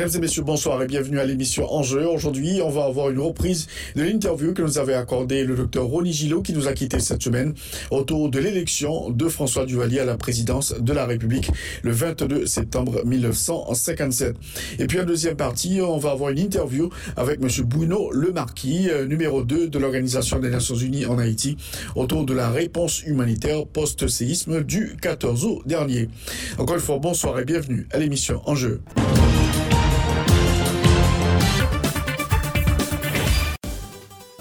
Mesdames et messieurs, bonsoir et bienvenue à l'émission Enjeu. Aujourd'hui, on va avoir une reprise de l'interview que nous avait accordé le docteur Ronny Gillot qui nous a quitté cette semaine autour de l'élection de François Duvalier à la présidence de la République le 22 septembre 1957. Et puis en deuxième partie, on va avoir une interview avec monsieur Bruno Le Marquis, euh, numéro 2 de l'Organisation des Nations Unies en Haïti, autour de la réponse humanitaire post-séisme du 14 août dernier. Encore une fois, bonsoir et bienvenue à l'émission Enjeu.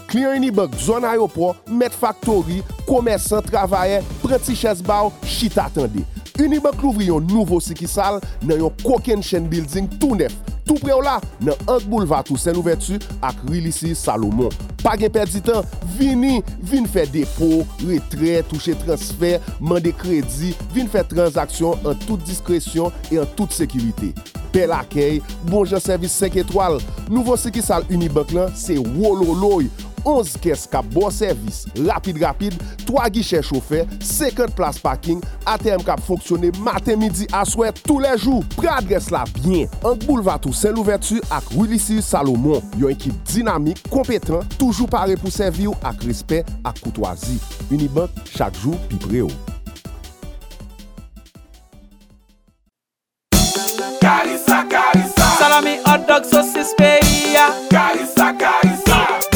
Kliyan Unibank, zon ayopro, met faktori, komersan, travaye, prenti chesbaw, chita atende. Unibank louvri yon nouvo sikisal nan yon koken chen building tou nef. Tou pre ou la nan ank boulevard ou sen ouvertu ak rilisi Salomon. Pa gen perdi tan, vini, vin fè depo, retre, touche transfer, mande kredi, vin fè transaksyon an tout diskresyon e an tout sekirite. Bel akèy, bonjan servis 5 etwal. Nouvo sikisal Unibank lan se wololoy. 11 kes kap bon servis, rapide-rapide, 3 gichè choufer, 50 plas parking, ATM kap fonksyonè matin, midi, aswè, tou lè jou. Pre adres la byen, ank boulevatou Saint-Louverture ak Wilisius Salomon. Yon ekip dinamik, kompetan, toujou pare pou servi ou ak respè ak koutwazi. Unibank, chak jou pi pre ou. Karisa, karisa Salami, hot dog, sosis, peya Karisa, karisa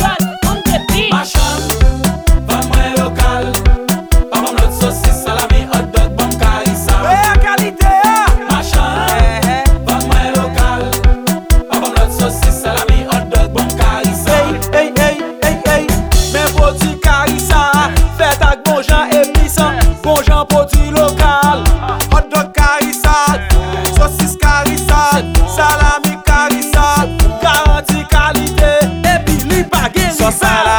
sua sala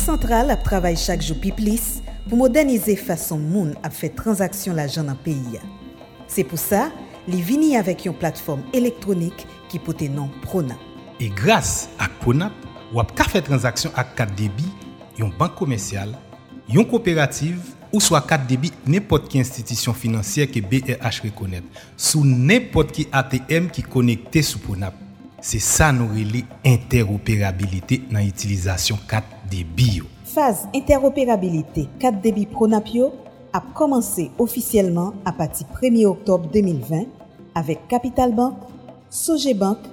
Banque Centrale ap travay chak jou pi plis pou modernize fason moun ap fè transaksyon la jan nan peyi ya. Se pou sa, li vini avèk yon platform elektronik ki pote nan Prona. E grase ak Pronap, wap ka fè transaksyon ak kat debi, yon bank komersyal, yon kooperative, ou swa kat debi nepot ki institisyon finansyer ke BRH rekonèt, sou nepot ki ATM ki konekte sou Pronap. Se sa nou rele interoperabilite nan itilizasyon kat debi yo. Faz interoperabilite 4 debi pronap yo ap komanse ofisyeleman apati 1 oktob 2020 avek Kapital Bank, Soje Bank,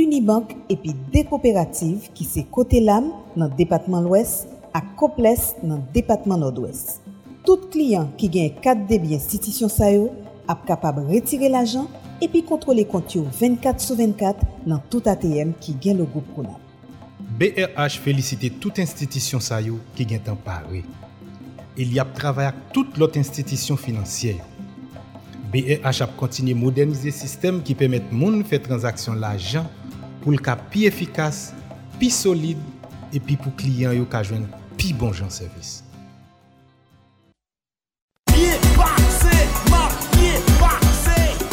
Unibank epi de kooperative ki se Kote Lam nan Depatman Lwes ak Koples nan Depatman Nodwes. Tout kliyan ki gen 4 debi institisyon sa yo ap kapab retire l'ajan epi kontrole kont yo 24 sou 24 nan tout ATM ki gen logo Pronap. BRH felisite tout institisyon sa yo ki gen tan pare. El y ap travay ak tout lot institisyon finansyer. BRH ap kontinye modernize sistem ki pemet moun fè transaksyon la jan pou l ka pi efikas, pi solide, epi pou kliyen yo ka jwen pi bon jan servis.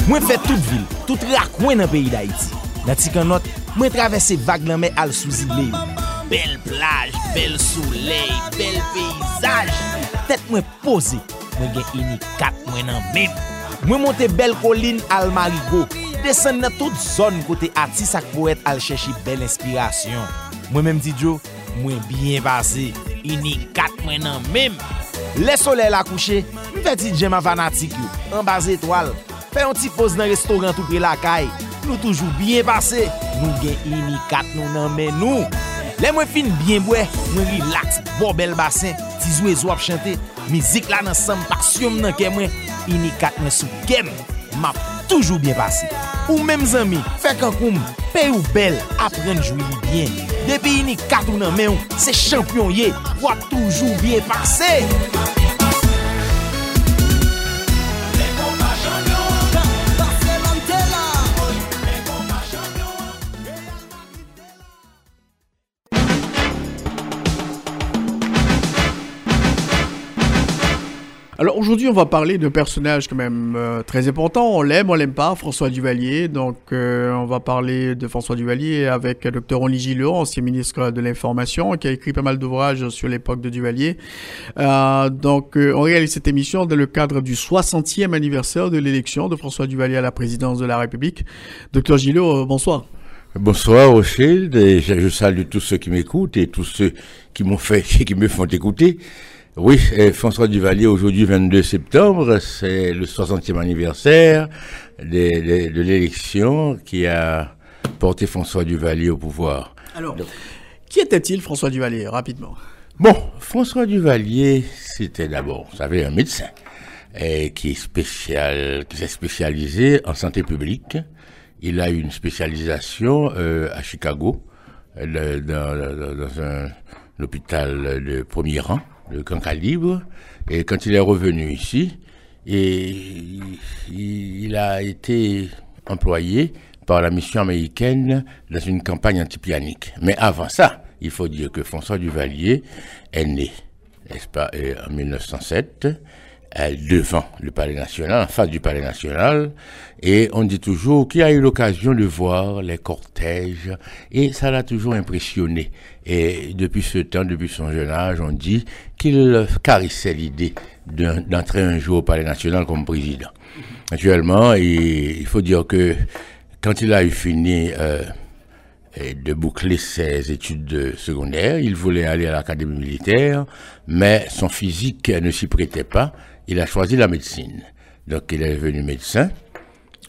Mwen fè tout vil, tout rakwen nan peyi d'Haïti. Nan ti kan not, mwen travesse vag lan men al souzi le yo. Bel plaj, bel souley, bel peyzaj. Tèt mwen pose, mwen gen ini kat mwen nan men. Mwen monte bel kolin al marigo. Desen nan tout zon kote atis ak poet al chèchi bel inspirasyon. Mwen menm di djo, mwen byen pase. Ini kat mwen nan menm. Le sole la kouche, mwen fè ti djem avanatik yo. An baz etwal. Fè yon ti pose nan restoran tout pre la kay. Nou toujou bien pase. Nou gen imikat nou nan men nou. Le mwen fin bien bwe, mwen relax, bo bel basen. ti zwe zo ap chante. Mizik la nan sam paksyon nan ke mwen. Imikat mwen sou kem. Map toujou bien pase. Ou menm zami, fè kankoum. pe ou bel, apren jwi li bien. Depi imikat ou nan men ou, se champyon ye. Wap toujou bien pase. Alors aujourd'hui, on va parler d'un personnage quand même euh, très important. On l'aime, on l'aime pas, François Duvalier. Donc euh, on va parler de François Duvalier avec Dr. Ronny Gillot, ancien ministre de l'Information, qui a écrit pas mal d'ouvrages sur l'époque de Duvalier. Euh, donc on réalise cette émission dans le cadre du 60e anniversaire de l'élection de François Duvalier à la présidence de la République. Dr. Gillot, bonsoir. Bonsoir Rochelle, et je salue tous ceux qui m'écoutent et tous ceux qui m'ont fait, qui me font écouter. Oui, François Duvalier, aujourd'hui 22 septembre, c'est le 60e anniversaire de, l'élection qui a porté François Duvalier au pouvoir. Alors, qui était-il François Duvalier, rapidement? Bon, François Duvalier, c'était d'abord, vous savez, un médecin et qui est spécial, qui s'est spécialisé en santé publique. Il a eu une spécialisation euh, à Chicago, dans, dans un hôpital de premier rang de grand calibre. Et quand il est revenu ici, et il a été employé par la mission américaine dans une campagne antipianique. Mais avant ça, il faut dire que François Duvalier est né, n'est-ce pas, en 1907, devant le Palais National, en face du Palais National, et on dit toujours qu'il a eu l'occasion de voir les cortèges, et ça l'a toujours impressionné. Et depuis ce temps, depuis son jeune âge, on dit qu'il caressait l'idée d'entrer un jour au Palais National comme président. Actuellement, il faut dire que quand il a eu fini euh, de boucler ses études secondaires, il voulait aller à l'académie militaire, mais son physique ne s'y prêtait pas il a choisi la médecine. Donc il est devenu médecin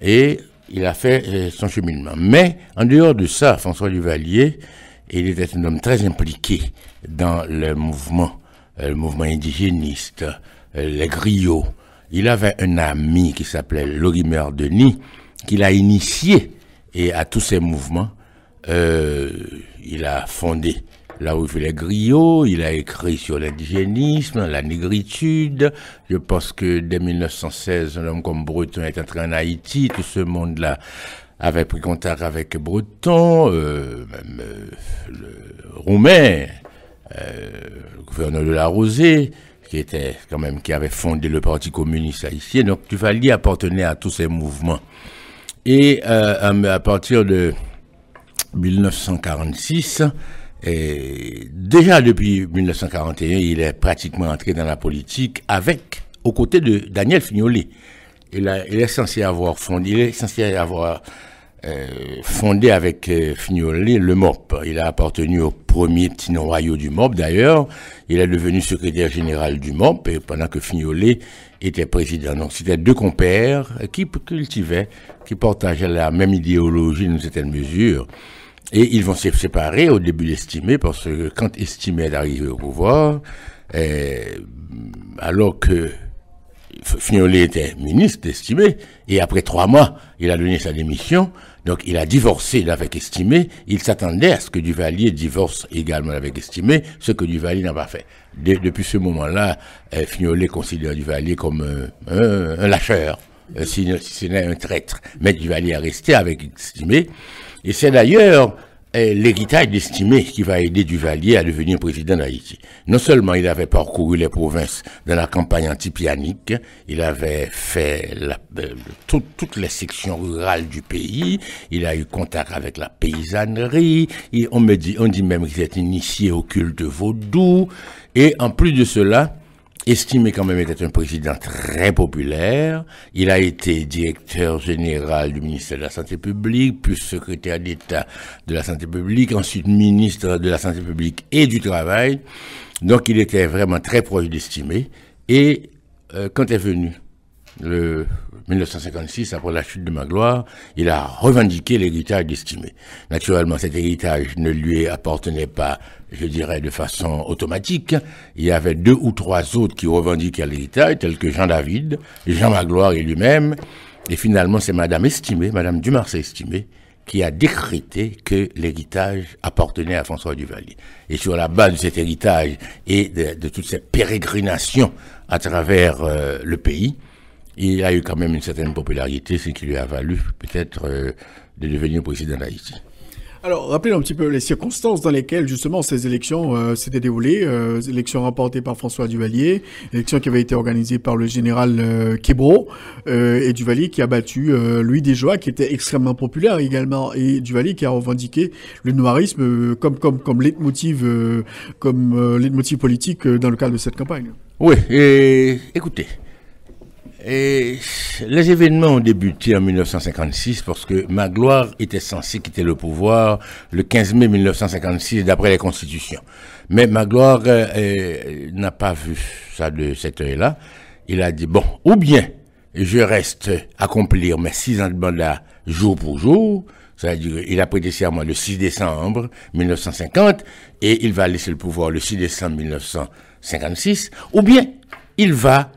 et il a fait euh, son cheminement. Mais en dehors de ça, François Duvalier, il était un homme très impliqué dans le mouvement, euh, le mouvement indigéniste, euh, les griots. Il avait un ami qui s'appelait Lorimer Denis, qu'il a initié et à tous ces mouvements, il a fondé là où il les griots, il a écrit sur l'indigénisme, la négritude. Je pense que dès 1916, un homme comme Breton est entré en Haïti, tout ce monde-là avait pris contact avec Breton, euh, même euh, le Roumain, euh, le gouverneur de la Rosée, qui était quand même qui avait fondé le Parti communiste haïtien. Donc Duvalier appartenait à tous ces mouvements. Et à partir de 1946, et déjà depuis 1941, il est pratiquement entré dans la politique avec, aux côtés de Daniel Fignolet. Il, est censé avoir fondé, il est censé avoir euh, fondé avec euh, le MOP. Il a appartenu au premier petit noyau du MOP d'ailleurs. Il est devenu secrétaire général du MOP et pendant que Fignolet était président. Donc c'était deux compères qui cultivaient, qui partageaient la même idéologie dans une certaine mesure. Et ils vont se séparer au début d'Estimé, parce que quand Estimé est arrivé au pouvoir, eh, alors que Fignolet était ministre d'Estimé, et après trois mois, il a donné sa démission, donc il a divorcé avec Estimé, il s'attendait à ce que Duvalier divorce également avec Estimé, ce que Duvalier n'a pas fait. depuis ce moment-là, eh, Fignolet considère Duvalier comme euh, un, lâcheur, euh, si, ce n'est un traître. Mais Duvalier a resté avec Estimé, et c'est d'ailleurs eh, l'héritage d'Estimé qui va aider Duvalier à devenir président d'Haïti. Non seulement il avait parcouru les provinces dans la campagne antipianique, il avait fait euh, toutes les sections rurales du pays, il a eu contact avec la paysannerie, on me dit, on dit même qu'il s'est initié au culte vaudou, et en plus de cela, estimé quand même être un président très populaire. Il a été directeur général du ministère de la Santé publique, puis secrétaire d'État de la Santé publique, ensuite ministre de la Santé publique et du Travail. Donc il était vraiment très proche d'estimé. Et euh, quand est venu le 1956, après la chute de Magloire, il a revendiqué l'héritage d'Estimé. Naturellement, cet héritage ne lui appartenait pas, je dirais, de façon automatique. Il y avait deux ou trois autres qui revendiquaient l'héritage, tels que Jean David, Jean Magloire et lui-même. Et finalement, c'est Madame Estimé, Madame Dumarsais Estimé, qui a décrété que l'héritage appartenait à François Duvalier. Et sur la base de cet héritage et de, de toutes ces pérégrinations à travers euh, le pays, il a eu quand même une certaine popularité, ce qui lui a valu peut-être euh, de devenir président d'Haïti. Alors, rappelez un petit peu les circonstances dans lesquelles justement ces élections euh, s'étaient déroulées. Euh, élections remportées par François Duvalier, élections qui avaient été organisées par le général euh, Québro et Duvalier qui a battu Louis Desjoie, qui était extrêmement populaire également, et Duvalier qui a revendiqué le noirisme comme comme comme leitmotiv comme leitmotiv politique dans le cadre de cette campagne. Oui, et écoutez, et les événements ont débuté en 1956 parce que Magloire était censé quitter le pouvoir le 15 mai 1956 d'après les constitutions. Mais Magloire euh, euh, n'a pas vu ça de cette heure-là. Il a dit, bon, ou bien je reste accomplir mes six ans de mandat jour pour jour, c'est-à-dire il a prêté serment le 6 décembre 1950 et il va laisser le pouvoir le 6 décembre 1956, ou bien il va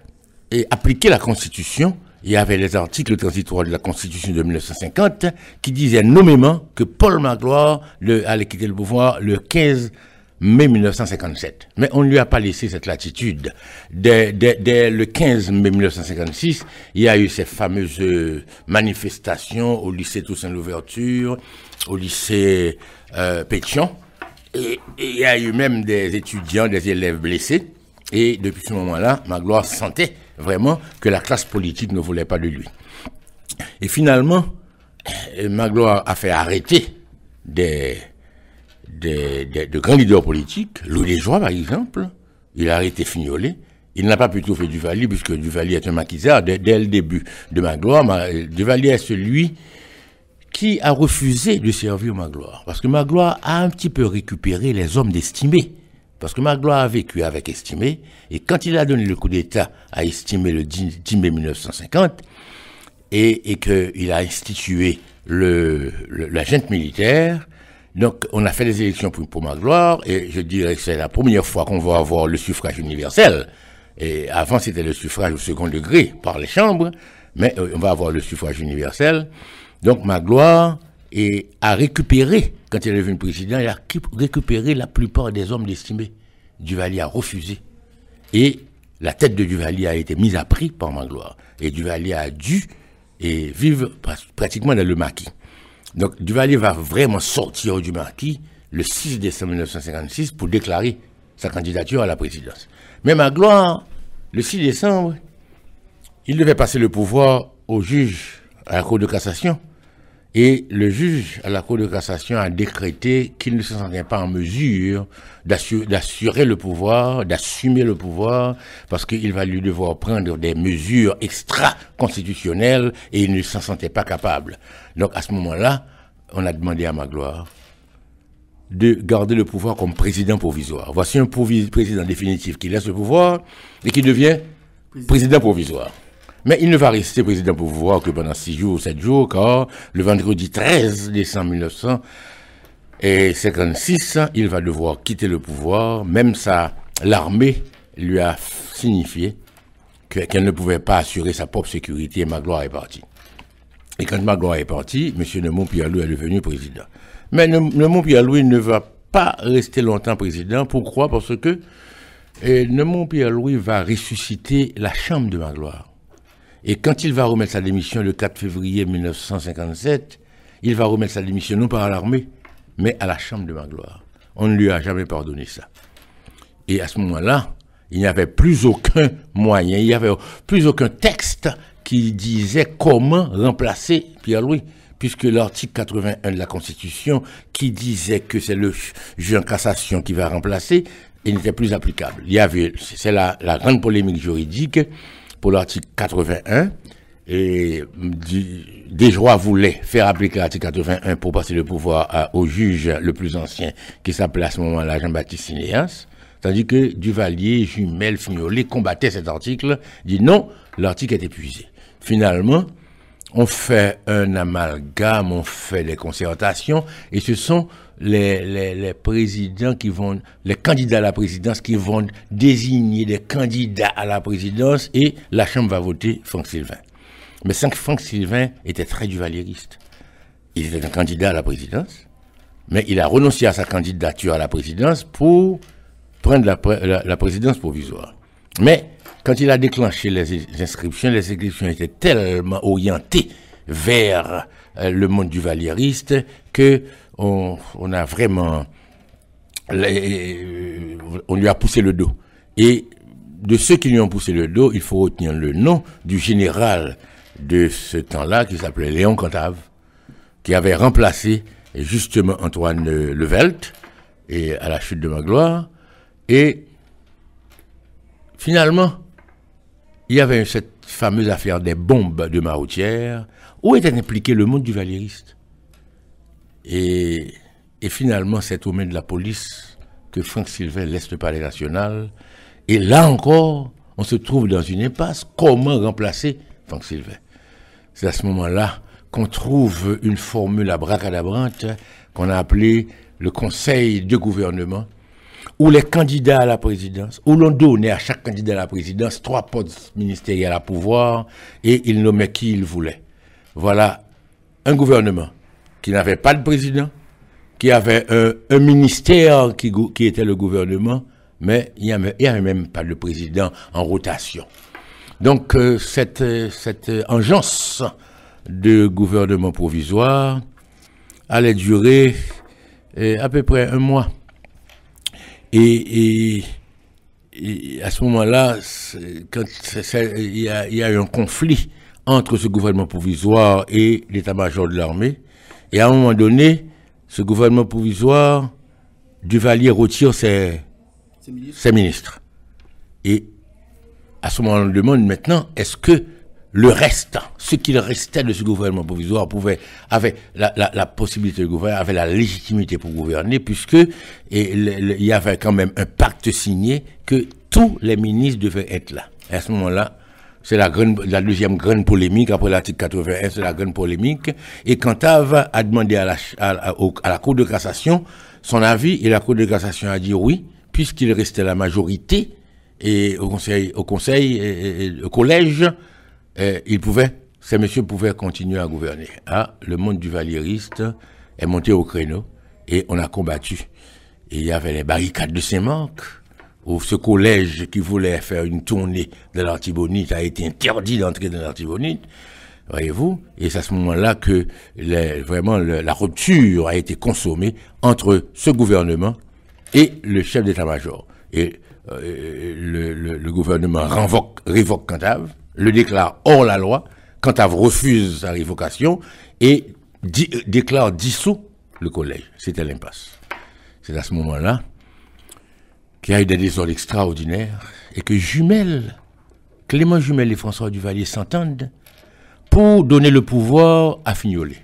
et appliquer la Constitution, il y avait les articles transitoires de la Constitution de 1950 qui disaient nommément que Paul Magloire allait quitter le pouvoir le 15 mai 1957. Mais on ne lui a pas laissé cette latitude. Dès, le 15 mai 1956, il y a eu ces fameuses manifestations au lycée Toussaint l'Ouverture, au lycée euh, Pétion, et, et il y a eu même des étudiants, des élèves blessés. Et depuis ce moment-là, Magloire sentait vraiment que la classe politique ne voulait pas de lui. Et finalement, euh, Magloire a fait arrêter des, des, de grands leaders politiques, Louis Joie par exemple, il a arrêté Fignolet, il n'a pas plutôt fait Duvalier, puisque Duvalier est un maquisard. Dès, le début de Magloire, Duvalier est celui qui a refusé de servir Magloire. Parce que Magloire a un petit peu récupéré les hommes d'estimé. Parce que Magloire a vécu avec Estimé, et quand il a donné le coup d'État à Estimé le 10 mai 1950, et, et qu'il a institué le, la junte militaire, donc on a fait des élections pour, Magloire, et je dirais que c'est la première fois qu'on va avoir le suffrage universel. Et avant c'était le suffrage au second degré par les chambres, mais euh, on va avoir le suffrage universel. Donc Magloire a récupéré, quand il est devenu président, il a récupéré la plupart des hommes d'estimé. Duvalier a refusé. Et la tête de Duvalier a été mise à prix par Magloire. Et Duvalier a dû et vivre pratiquement dans le maquis. Donc Duvalier va vraiment sortir du maquis le 6 décembre 1956 pour déclarer sa candidature à la présidence. Mais Magloire, le 6 décembre, il devait passer le pouvoir au juge à la Cour de cassation et le juge à la Cour de cassation a décrété qu'il ne se sentait pas en mesure d'assurer le pouvoir, d'assumer le pouvoir, parce qu'il va lui devoir prendre des mesures extra-constitutionnelles et il ne s'en sentait pas capable. Donc à ce moment-là, on a demandé à Magloire de garder le pouvoir comme président provisoire. Voici un président définitif qui laisse le pouvoir et qui devient président provisoire. Mais il ne va rester président pour pouvoir que pendant 6 jours ou 7 jours, car le vendredi 13 décembre 1956, il va devoir quitter le pouvoir. Même ça, l'armée lui a signifié qu'elle ne pouvait pas assurer sa propre sécurité et Magloire est parti. Et quand Magloire est parti, M. Neumont Pierre-Louis est devenu président. Mais Neumont Pierre-Louis ne va pas rester longtemps président. Pourquoi? Parce que Neumont Pierre-Louis va ressusciter la chambre de Magloire. Et quand il va remettre sa démission le 4 février 1957, il va remettre sa démission non pas à l'armée, mais à la Chambre de Magloire. On ne lui a jamais pardonné ça. Et à ce moment-là, il n'y avait plus aucun moyen, il n'y avait plus aucun texte qui disait comment remplacer Pierre-Louis, puisque l'article 81 de la Constitution, qui disait que c'est le juge en cassation qui va remplacer, et n'était plus applicable. Il y avait, c'est la grande polémique juridique pour l'article 81 et Desjoie voulait faire appliquer l'article 81 pour passer le pouvoir au juge le plus ancien qui s'appelait à ce moment-là Jean-Baptiste Cinéas, tandis que Duvalier, Jumel, Fignolet combattaient cet article, dit non, l'article est épuisé. Finalement, on fait un amalgame, on fait des concertations, et ce sont les, présidents qui vont, les candidats à la présidence qui vont désigner des candidats à la présidence, et la Chambre va voter Franck Sylvain. Mais Franck Sylvain était très duvalieriste. Il était un candidat à la présidence, mais il a renoncé à sa candidature à la présidence pour prendre la, pré- la- la présidence provisoire. Mais quand il a déclenché les inscriptions, les inscriptions étaient tellement orientées vers euh, le monde duvalieriste que on, a vraiment on lui a poussé le dos. Et de ceux qui lui ont poussé le dos, il faut retenir le nom du général de ce temps-là, qui s'appelait Léon Cantave, qui avait remplacé justement Antoine Levelt à la chute de Magloire. Et finalement, il y avait cette fameuse affaire des bombes de Maroutière, où était impliqué le monde du valériste. Et, finalement, c'est aux mains de la police que Franck Sylvain laisse le palais national. Et là encore, on se trouve dans une impasse. Comment remplacer Franck Sylvain C'est à ce moment-là qu'on trouve une formule abracadabrante qu'on a appelée le conseil de gouvernement, où les candidats à la présidence, où l'on donnait à chaque candidat à la présidence trois postes ministériels à pouvoir et il nommait qui il voulait. Voilà un gouvernement qui n'avait pas de président, qui avait un, ministère qui, était le gouvernement, mais il n'y avait, même pas de président en rotation. Donc euh, cette, engeance de gouvernement provisoire allait durer euh, à peu près un mois. Et, à ce moment-là, quand il y, a, y a eu un conflit entre ce gouvernement provisoire et l'état-major de l'armée. Et à un moment donné, ce gouvernement provisoire, Duvalier retire ses, ses ministres. Et à ce moment, on demande maintenant, est-ce que le reste, ce qu'il restait de ce gouvernement provisoire pouvait, avait la, la, la possibilité de gouverner, avait la légitimité pour gouverner, puisque et le- le- il y avait quand même un pacte signé que tous les ministres devaient être là. Et à ce moment-là, c'est la, deuxième grande polémique, après l'article 81, c'est la grande polémique. Et Cantave a demandé à la, Cour de cassation son avis, et la Cour de cassation a dit oui, puisqu'il restait la majorité, et au conseil, au collège, euh, il pouvait, ces messieurs pouvaient continuer à gouverner. Ah, le monde du valieriste est monté au créneau, et on a combattu. Il y avait les barricades de Saint-Marc, où ce collège qui voulait faire une tournée de l'Artibonite a été interdit d'entrer dans l'Artibonite, voyez-vous, et c'est à ce moment-là que vraiment la rupture a été consommée entre ce gouvernement et le chef d'état-major. Et euh, le, gouvernement révoque Cantave, le déclare hors la loi, Cantave refuse sa révocation et euh, déclare dissous le collège. C'était l'impasse. C'est à ce moment-là qu'il y a eu des désordres extraordinaires et que Jumel, Clément Jumel et François Duvalier s'entendent pour donner le pouvoir à Fignolet.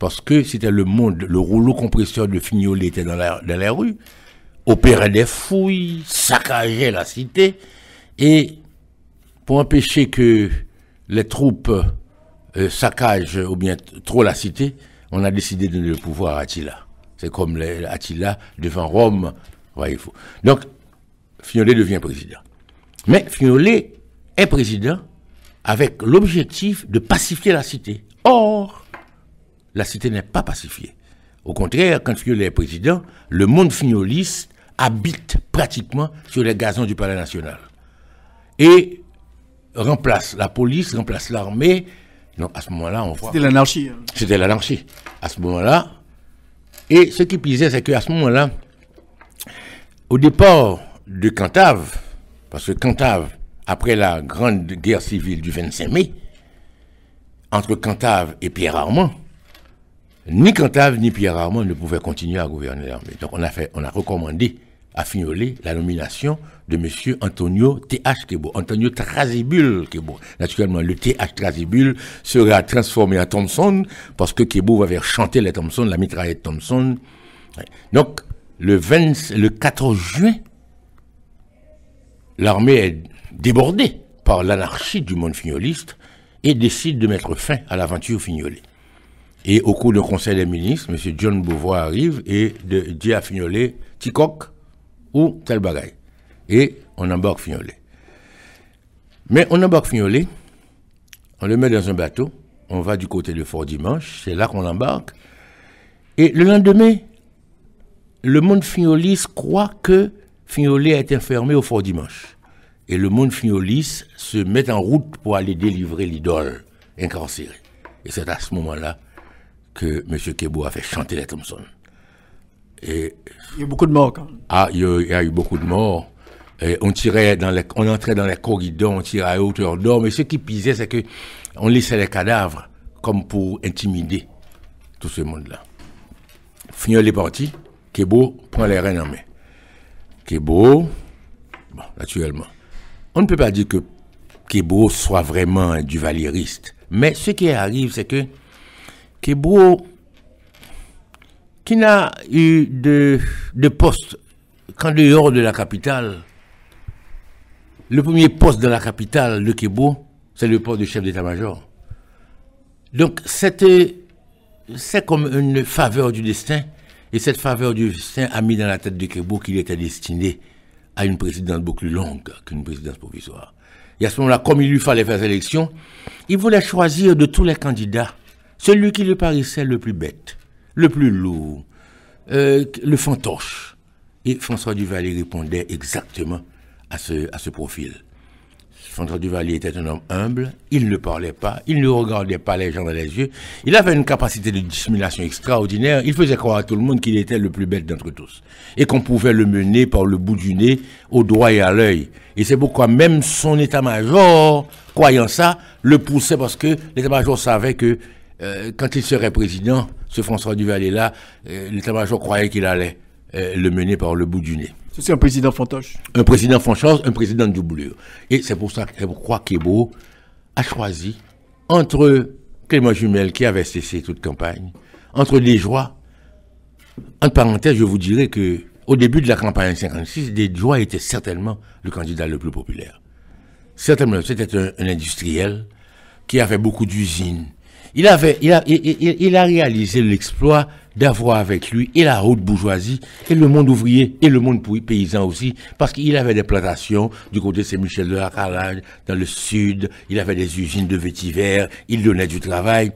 Parce que c'était le monde, le rouleau compresseur de Fignolet était dans la, dans rue, opérait des fouilles, saccageait la cité, et pour empêcher que les troupes euh, saccagent ou bien trop la cité, on a décidé de donner le pouvoir à Attila. C'est comme Attila devant Rome, Donc, Fignolet devient président. Mais Fignolet est président avec l'objectif de pacifier la cité. Or, la cité n'est pas pacifiée. Au contraire, quand Fignolet est président, le monde fignoliste habite pratiquement sur les gazons du Palais national. Et remplace la police, remplace l'armée. Donc à ce moment-là, on voit. C'était l'anarchie. hein. C'était l'anarchie. À ce moment-là. Et ce qui plaisait, c'est qu'à ce moment-là, au départ de Cantave, parce que Cantave, après la grande guerre civile du 25 mai, entre Cantave et Pierre Armand, ni Cantave ni Pierre Armand ne pouvaient continuer à gouverner l'armée. Donc on a recommandé a fignolé la nomination de M. Antonio T.H. Kebo, Antonio Trasibul Kebo. Naturellement, le T.H. Trasibul sera transformé en Thompson parce que Kebo va faire chanter les Thompson, la mitraillette Thompson. Donc, le, 20, le 14 juin, l'armée est débordée par l'anarchie du monde fignoliste et décide de mettre fin à l'aventure fignolée. Et au cours du conseil des ministres, M. John Beauvoir arrive et dit à Fignolet, Ticoc ou tel bagaille. Et on embarque Fignolet. Mais on embarque Fignolet, on le met dans un bateau, on va du côté de Fort Dimanche, c'est là qu'on l'embarque. Et le lendemain, le monde fignoliste croit que Fignolet a été enfermé au Fort Dimanche. Et le monde fignoliste se met en route pour aller délivrer l'idole incarcérée. Et c'est à ce moment-là que M. Kebo a fait chanter les Thompson. Et, il y a eu beaucoup de morts quand même. Ah, il y a, il y a eu beaucoup de morts. Et on tirait dans les, on entrait dans les corridors, on tirait à hauteur d'or, mais ce qui pisait, c'est que on laissait les cadavres comme pour intimider tout ce monde-là. Fignol est parti, Kebo prend les rênes en main. Kebo, bon, naturellement, on ne peut pas dire que Kebo soit vraiment un duvalieriste, mais ce qui arrive, c'est que Kebo, qui n'a eu de, poste qu'en dehors de la capitale, le premier poste de la capitale de Kebo, c'est le poste de chef d'état-major. Donc, c'est comme une faveur du destin, et cette faveur du destin a mis dans la tête de Kebo qu'il était destiné à une présidence beaucoup plus longue qu'une présidence provisoire. Et à ce moment-là, comme il lui fallait faire élection, il voulait choisir de tous les candidats celui qui lui paraissait le plus bête, le plus lourd, euh, le fantoche. Et François Duvalier répondait exactement à ce profil. François Duvalier était un homme humble, il ne parlait pas, il ne regardait pas les gens dans les yeux, il avait une capacité de dissimulation extraordinaire, il faisait croire à tout le monde qu'il était le plus bête d'entre tous, et qu'on pouvait le mener par le bout du nez, au doigt et à l'œil. Et c'est pourquoi même son état-major, croyant ça, le poussait parce que l'état-major savait que euh, quand il serait président, ce François Duvalier-là, euh, l'état-major croyait qu'il allait euh, le mener par le bout du nez. C'est un président fantoche. Un président fantoche, un président de doublure. Et c'est pour ça pourquoi Kebo a choisi entre Clément Jumel, qui avait cessé toute campagne, entre des joies. En parenthèse, je vous dirais que au début de la campagne 56, des joies était certainement le candidat le plus populaire. Certainement, c'était un industriel qui avait beaucoup d'usines, il, avait, il, a, il, a réalisé l'exploit d'avoir avec lui et la haute bourgeoisie et le monde ouvrier et le monde paysan aussi, parce qu'il avait des plantations du côté de Saint-Michel de la Carlage, dans le sud, il avait des usines de vétivers, il donnait du travail.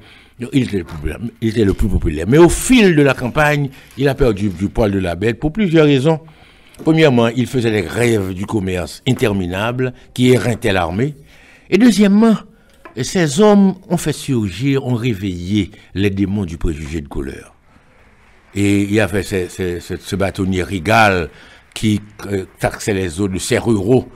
Il était, le plus, il était le plus populaire. Mais au fil de la campagne, il a perdu du poil de la bête pour plusieurs raisons. Premièrement, il faisait des rêves du commerce interminables qui éreintaient l'armée. Et deuxièmement, et ces hommes ont fait surgir, ont réveillé les démons du préjugé de couleur. Et il y avait ce, ce, ce, ce bâtonnier Rigal qui euh, taxait les eaux de ces ruraux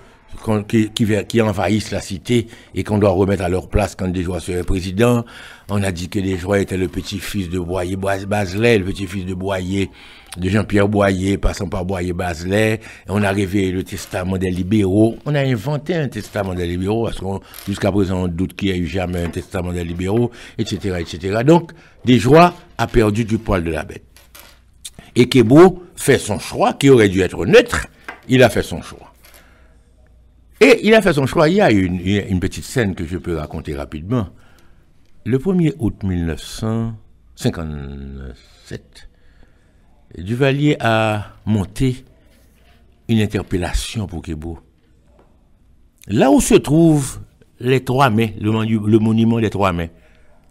qui, qui, envahissent la cité et qu'on doit remettre à leur place quand des joies seraient président. On a dit que des étaient le petit-fils de Boyer Baselet, le petit-fils de Boyer, de Jean-Pierre Boyer, passant par Boyer Baselet. On a révélé le testament des libéraux. On a inventé un testament des libéraux, parce qu'on, jusqu'à présent, on doute qu'il n'y a eu jamais un testament des libéraux, etc., etc. Donc, des joies a perdu du poil de la bête. Et Kebo fait son choix, qui aurait dû être neutre, il a fait son choix. Et il a fait son choix. Il y a une, une petite scène que je peux raconter rapidement. Le 1er août 1957, Duvalier a monté une interpellation pour Kebo. Là où se trouvent les trois mai, le, le monument des trois mai,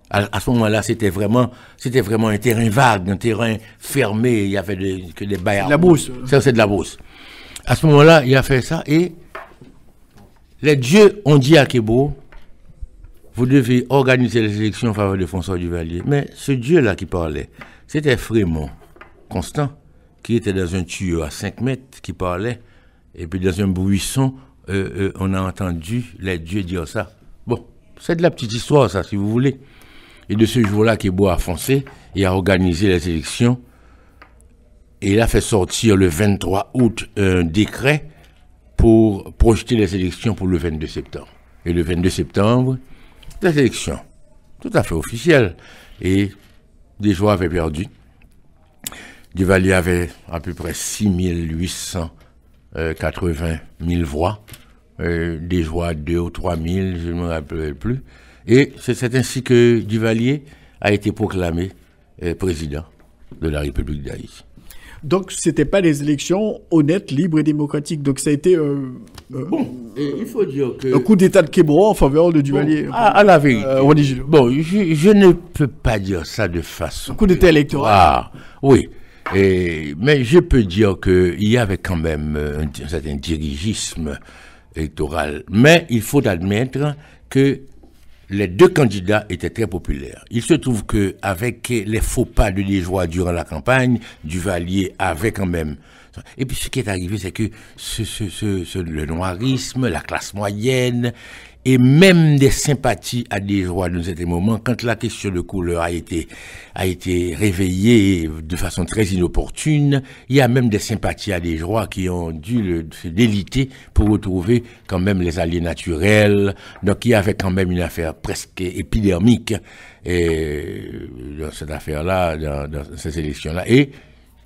à, à ce moment-là, c'était vraiment, c'était vraiment un terrain vague, un terrain fermé. Il y avait des, que des baillards. La brousse. Ça, c'est de la brousse. À ce moment-là, il a fait ça et les dieux ont dit à Kebo, vous devez organiser les élections en faveur de François Duvalier. Mais ce dieu-là qui parlait, c'était Frémont, Constant, qui était dans un tuyau à 5 mètres, qui parlait. Et puis dans un buisson, euh, euh, on a entendu les dieux dire ça. Bon, c'est de la petite histoire, ça, si vous voulez. Et de ce jour-là, Kebo a foncé et a organisé les élections Et il a fait sortir le 23 août un décret pour projeter les élections pour le 22 septembre. Et le 22 septembre, des élections tout à fait officielles. Et des joies avaient perdu. Duvalier avait à peu près 6880 000 voix. Euh, des joies 2 ou 3 000, je ne me rappelle plus. Et c'est ainsi que Duvalier a été proclamé euh, président de la République d'Haïti. Donc, c'était pas des élections honnêtes, libres et démocratiques. Donc, ça a été euh, euh, Bon, et il faut dire que... un coup d'état de Québro en faveur de Duvalier. à, à la vérité. Euh. Bon, je, je ne peux pas dire ça de façon. Un coup d'état électoral. Ah, oui. Mais je peux dire qu'il y avait quand même euh, un, certain dirigisme électoral. Mais il faut admettre que les deux candidats étaient très populaires. Il se trouve que avec les faux pas de Liégeois durant la campagne, Duvalier avait quand même. Et puis ce qui est arrivé, c'est que le noirisme, la classe moyenne, et même des sympathies à des joies dans certains moments, quand la question de couleur a été, a été réveillée de façon très inopportune, il y a même des sympathies à des joies qui ont dû le, se déliter pour retrouver quand même les alliés naturels. Donc il y avait quand même une affaire presque épidermique et, dans cette affaire-là, dans, dans ces élections-là. Et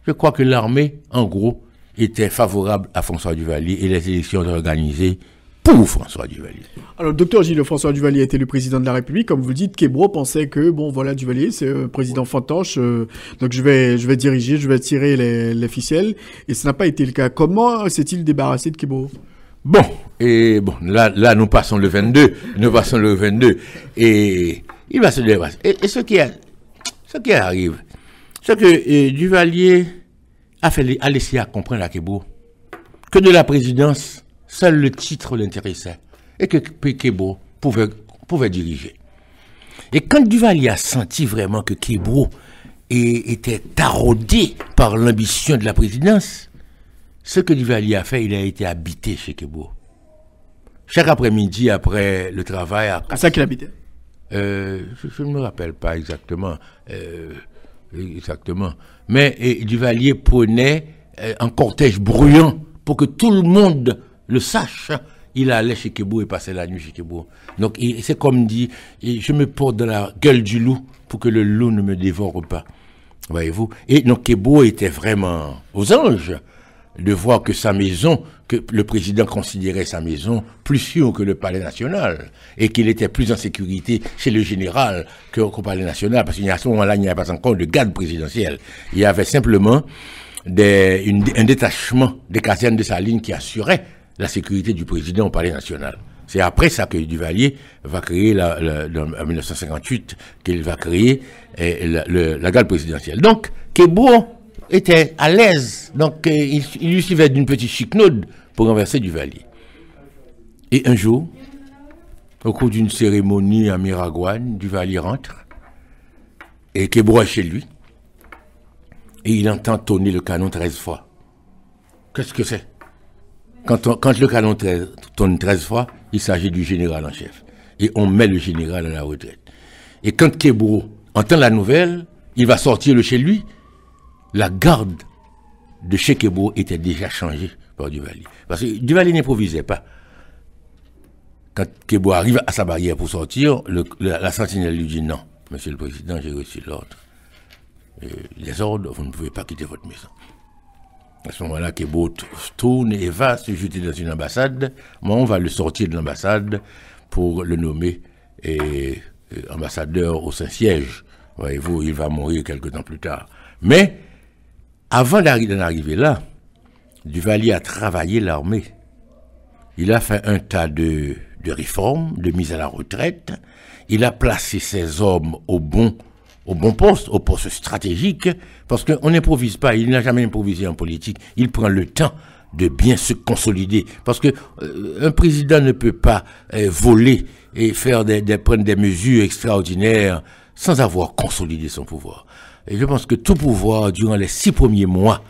je crois que l'armée, en gros, était favorable à François Duvalier et les élections organisées pour François Duvalier. Alors, le docteur Gilles François Duvalier était le président de la République. Comme vous le dites, Québro pensait que, bon, voilà, Duvalier, c'est euh, président fantoche. euh, donc, je vais, je vais diriger, je vais tirer les, les ficelles. Et ce n'a pas été le cas. Comment s'est-il débarrassé de Québro Bon, et bon, là, là, nous passons le 22, nous passons le 22, et il va se débarrasser. Et, et ce qui a, ce qui arrive, c'est que euh, Duvalier a fait, a laissé à comprendre à Kebo que de la présidence, seul le titre l'intéressait, et que Kebo pouvait, pouvait diriger. Et quand Duvalier a senti vraiment que Kebro est- était taraudé par l'ambition de la présidence, ce que Duvalier a fait, il a été habité chez Kebo. Chaque après-midi, après le travail, à C'est ça qu'il habitait. euh, je, je ne me rappelle pas exactement. euh, exactement. Mais et, Duvalier prenait euh, un cortège bruyant pour que tout le monde le sache. Il allait chez Kebo et passait la nuit chez Kebo. Donc c'est comme dit, je me porte dans la gueule du loup pour que le loup ne me dévore pas. Voyez-vous? Et donc Kebo était vraiment aux anges de voir que sa maison, que le président considérait sa maison plus sûre que le palais national, et qu'il était plus en sécurité chez le général qu'au palais national, parce qu'à ce moment-là, il n'y avait pas encore de garde présidentielle. Il y avait simplement un détachement des casernes de sa ligne qui assurait la sécurité du président au palais national. C'est après ça que Duvalier va créer, la, en 1958, qu'il va créer eh, la, le- la garde présidentielle. Donc, Kebo était à l'aise. Donc, il, il lui suivait d'une petite chicnaude pour renverser Duvalier. Et un jour, au cours d'une cérémonie à Miragouane, Duvalier rentre et Kebo est chez lui. Et il entend tonner le canon 13 fois. Qu'est-ce que c'est? Quand, le canon 13 tonne 13 fois, il s'agit du général en chef. Et on met le général à la retraite. Et quand Kebro entend la nouvelle, il va sortir de chez lui. La garde de chez Kebro était déjà changée par Duvalier. Parce que Duvalier n'improvisait pas. Quand Kebo arrive à sa barrière pour sortir, la sentinelle lui dit non, monsieur le président, j'ai reçu l'ordre. Euh, Les ordres, vous ne pouvez pas quitter votre maison. À ce moment-là, Kebo tourne et va se jeter dans une ambassade. Moi, on va le sortir de l'ambassade pour le nommer euh, ambassadeur au Saint-Siège. Voyez-vous, il va mourir quelque temps plus tard. Mais, avant d'en arriver là, Duvalier a travaillé l'armée. Il a fait un tas de, de réformes, de mise à la retraite. Il a placé ses hommes au bon, au bon poste, au poste stratégique, parce qu'on n'improvise pas. Il n'a jamais improvisé en politique. Il prend le temps de bien se consolider. Parce que euh, un président ne peut pas euh, voler et faire des, des- prendre des mesures extraordinaires sans avoir consolidé son pouvoir. Et je pense que tout pouvoir, durant les six premiers mois,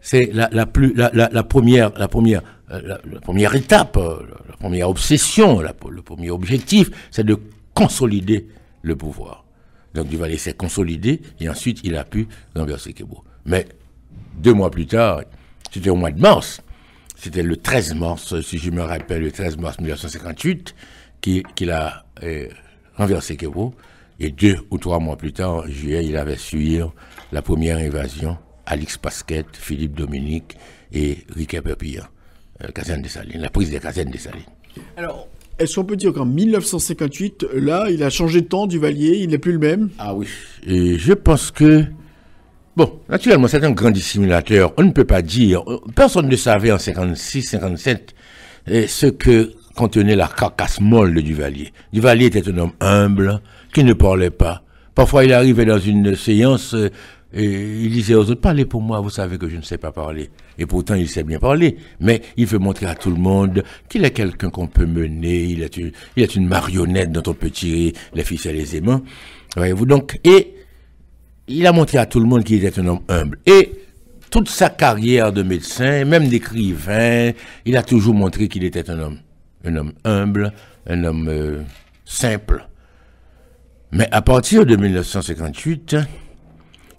c'est la, la, plus, la, la, première, la, première, euh, la, première étape, euh, la première obsession, le premier objectif, c'est de consolider le pouvoir. Donc Duvalier s'est consolidé et ensuite il a pu renverser Kebo. Mais deux mois plus tard, c'était au mois de mars, c'était le 13 mars, si je me rappelle, le 13 mars 1958, qu'il a renversé Kebo. Et deux ou trois mois plus tard, en juillet, il avait suivi la première invasion, Alix Pasquet, Philippe Dominique et Riquet Perpillan, euh, la prise des casernes des Salines. Alors, est-ce qu'on peut dire qu'en 1958, là, il a changé de temps, Duvalier, il n'est plus le même? Ah oui, et je pense que Bon, naturellement, c'est un grand dissimulateur. On ne peut pas dire, personne ne savait en 56, 57 eh, ce que contenait la carcasse molle de Duvalier. Duvalier était un homme humble, qui ne parlait pas. Parfois, il arrivait dans une séance euh, et il disait aux autres, parlez pour moi, vous savez que je ne sais pas parler. Et pourtant, il sait bien parler. Mais il veut montrer à tout le monde qu'il est quelqu'un qu'on peut mener, il est une, marionnette dont on peut tirer les ficelles aisément. Voyez-vous donc, et il a montré à tout le monde qu'il était un homme humble. Et toute sa carrière de médecin, même d'écrivain, il a toujours montré qu'il était un homme, un homme humble, un homme euh, simple. Mais à partir de 1958,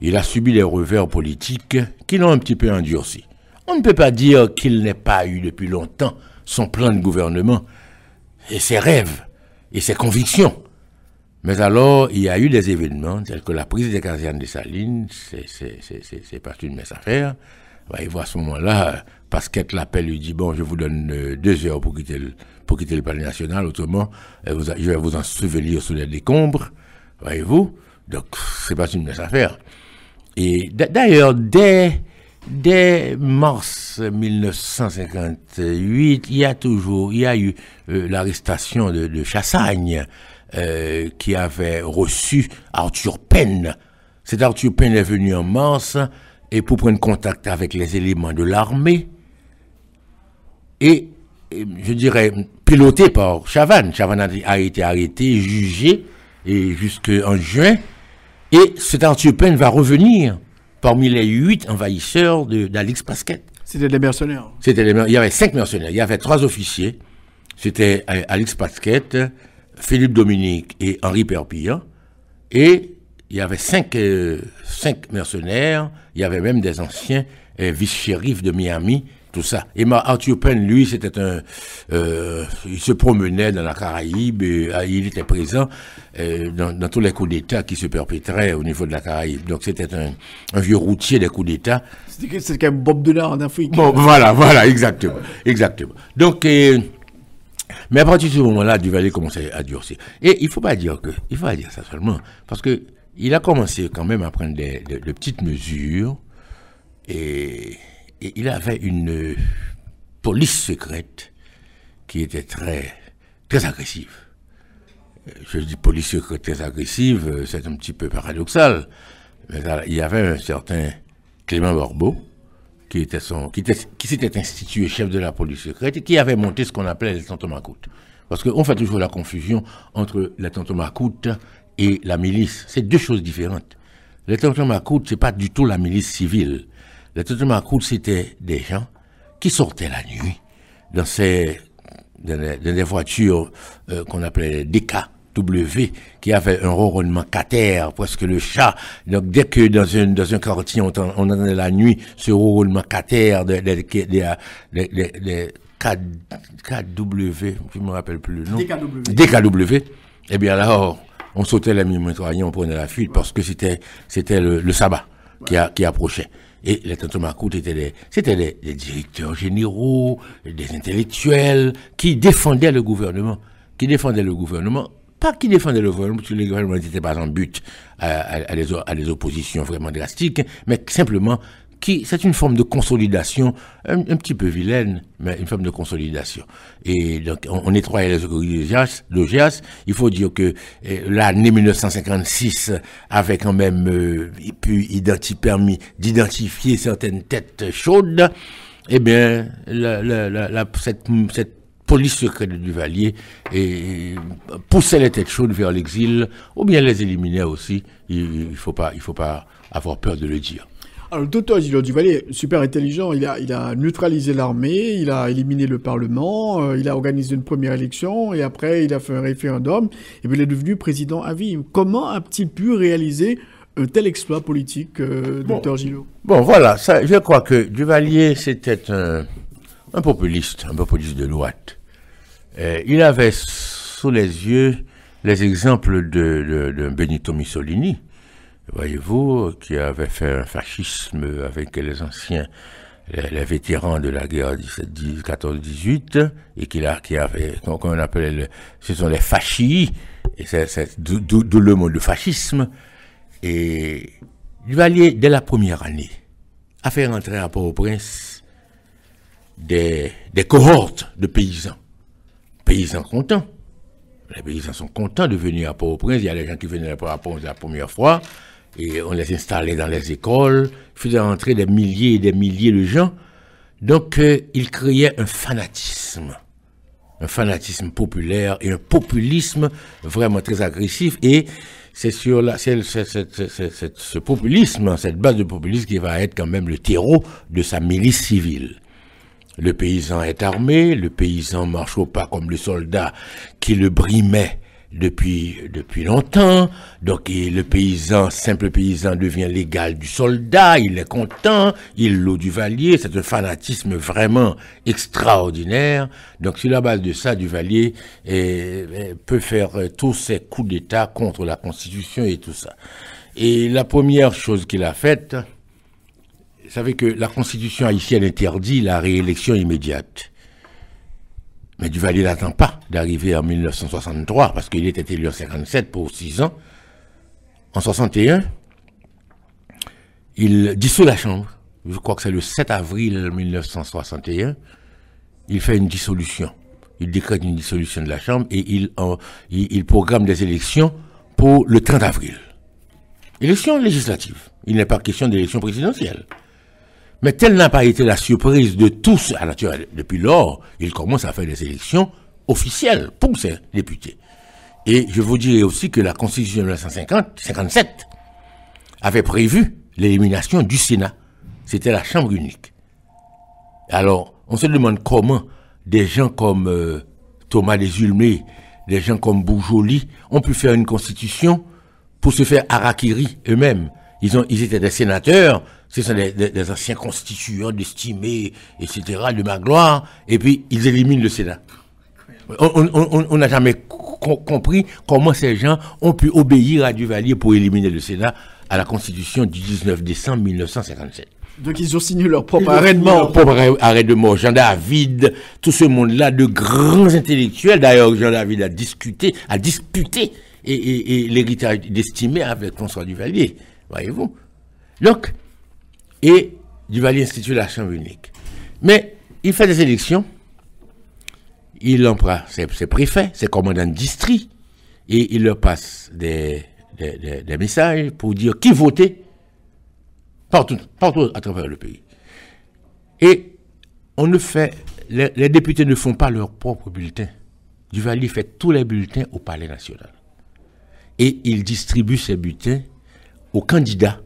il a subi les revers politiques qui l'ont un petit peu endurci. On ne peut pas dire qu'il n'ait pas eu depuis longtemps son plan de gouvernement et ses rêves et ses convictions. Mais alors, il y a eu des événements tels que la prise des casernes de Salines, c'est pas une messe affaire. Bah, il voit à ce moment-là, Pasquette l'appelle, lui dit, bon, je vous donne euh, deux heures pour quitter le, pour quitter le palais national, autrement, je vais vous en souvenir sous les décombres, voyez-vous. Donc, c'est pas une messe affaire. Et d'ailleurs, dès, mars 1958, il y a toujours, il y a eu euh, l'arrestation de, Chassagne, euh, qui avait reçu Arthur Penn. Cet Arthur Penn est venu en mars et pour prendre contact avec les éléments de l'armée et, je dirais piloté par Chavannes. Chavannes a, été arrêté, jugé et jusqu'en juin et cet Arthur va revenir parmi les huit envahisseurs d'Alix Pasquet. C'était des mercenaires. C'était il y avait cinq mercenaires. Il y avait trois officiers. C'était euh, Alix Pasquet, Philippe Dominique et Henri Perpillan. Et il y avait cinq, euh, cinq mercenaires, il y avait même des anciens euh, vice-shérifs de Miami, tout ça. Et Arthur Penn, lui, c'était un... Euh, il se promenait dans la Caraïbe, et, il était présent dans, tous les coups d'État qui se perpétraient au niveau de la Caraïbe. Donc c'était un, vieux routier des coups d'État. C'était comme Bob Dylan en Afrique. Bon, voilà, voilà, exactement. exactement. Donc... Mais à partir de ce moment-là, Duvalier commençait à durcir. Et il faut pas dire que, il faut pas dire ça seulement, parce que il a commencé quand même à prendre des, de, petites mesures, et, il avait une police secrète qui était très, très agressive. Je dis police secrète très agressive, c'est un petit peu paradoxal, mais il y avait un certain Clément Borbeau, qui était son, qui, s'était institué chef de la police secrète et qui avait monté ce qu'on appelait les Tantomacoutes. Parce qu'on fait toujours la confusion entre les Tantomacoutes et la milice. C'est deux choses différentes. Les Tantomacoutes, c'est pas du tout la milice civile. Les Tantomacoutes, c'était des gens qui sortaient la nuit dans ces, dans des, voitures euh, qu'on appelait des cas W qui avait un ronronnement cater, presque le chat. Donc dès que dans un, dans un quartier, on, on entendait la nuit ce ronronnement cater des de, de, KW, je me rappelle plus le nom. DKW. DKW. Eh bien alors, on sautait la nuit on prenait la fuite parce que c'était c'était le, le, sabbat qui, a, qui approchait. Et les Tantomacoutes étaient des, c'était des, directeurs généraux, des intellectuels qui défendaient le gouvernement, qui défendaient le gouvernement. Pas qui défendait le gouvernement, parce que le gouvernement n'était pas en but à, à, des, oppositions vraiment drastiques, mais simplement qui, c'est une forme de consolidation, un, petit peu vilaine, mais une forme de consolidation. Et donc, on, on nettoyait les OGIAS. Il faut dire que eh, l'année 1956 avait quand même euh, pu identi permis d'identifier certaines têtes chaudes. Eh bien, la, la, la, cette, cette police secrète de Duvalier et poussait les têtes chaudes vers l'exil, ou bien les éliminait aussi. Il ne faut, il faut pas avoir peur de le dire. Alors, le docteur Gilles Duvalier, super intelligent, il a, il a neutralisé l'armée, il a éliminé le Parlement, euh, il a organisé une première élection, et après, il a fait un référendum, et puis il est devenu président à vie. Comment a-t-il pu réaliser un tel exploit politique, euh, docteur Gillot Bon, voilà, ça, je crois que Duvalier, c'était un, un populiste, un populiste de droite. Euh, il avait sous les yeux les exemples de, de, de Benito Mussolini, voyez-vous, qui avait fait un fascisme avec les anciens, les, vétérans de la guerre 14-18, et qui, a, qui avait, qu'on appelait, le, ce sont les fascis, et c'est d'où le mot de fascisme. Et Duvalier, dès la première année, a fait rentrer à Port-au-Prince des, des cohortes de paysans. Paysans contents. Les paysans sont contents de venir à Port-au-Prince. Il y a des gens qui venaient à Port-au-Prince la première fois et on les installait dans les écoles, faisait rentrer des milliers et des milliers de gens. Donc, euh, il créait un fanatisme, un fanatisme populaire et un populisme vraiment très agressif. Et c'est sur la, ce populisme, cette base de populisme qui va être quand même le terreau de sa milice civile. Le paysan est armé, le paysan marche au pas comme le soldat qui le brimait depuis, depuis longtemps. Donc et le paysan, simple paysan, devient l'égal du soldat, il est content, il loue du valier, c'est un fanatisme vraiment extraordinaire. Donc sur la base de ça, Duvalier eh, eh, peut faire euh, tous ses coups d'État contre la Constitution et tout ça. Et la première chose qu'il a faite, vous savez que la Constitution haïtienne interdit la réélection immédiate. Mais Duvalier n'attend pas d'arriver en 1963, parce qu'il était élu en 57 pour 6 ans. En 61, il dissout la Chambre. Je crois que c'est le 7 avril 1961. Il fait une dissolution. Il décrète une dissolution de la Chambre et il, il, programme des élections pour le 30 avril. Élections législatives. Il n'est pas question d'élection présidentielle. Mais telle n'a pas été la surprise de tous, à depuis lors, il commence à faire des élections officielles pour ses députés. Et je vous dirais aussi que la Constitution de 1957 avait prévu l'élimination du Sénat. C'était la Chambre unique. Alors, on se demande comment des gens comme euh, Thomas Desulmé, des gens comme Boujoli ont pu faire une constitution pour se faire harakiri eux-mêmes. Ils, ils étaient des sénateurs, ce sont des, des, des anciens constituants, d'estimés, etc., de ma gloire, et puis ils éliminent le Sénat. On n'a jamais co compris comment ces gens ont pu obéir à Duvalier pour éliminer le Sénat à la Constitution du 19 décembre 1957. Donc ils ont signé leur propre arrêt de mort. Leur propre arrêt de mort. Jean David, tout ce monde-là, de grands intellectuels. D'ailleurs, Jean David a discuté, a disputé et, et, et l'héritage d'estimé avec François Duvalier. Voyez-vous Donc, et Duvalier institue la Chambre unique. Mais il fait des élections, il emprunt ses, préfets, ses commandants de district, et il leur passe des, messages pour dire qui votait partout, partout à travers le pays. Et on ne fait, les, les députés ne font pas leur propre bulletin. Duvalier fait tous les bulletins au Palais national. Et il distribue ces bulletins aux candidats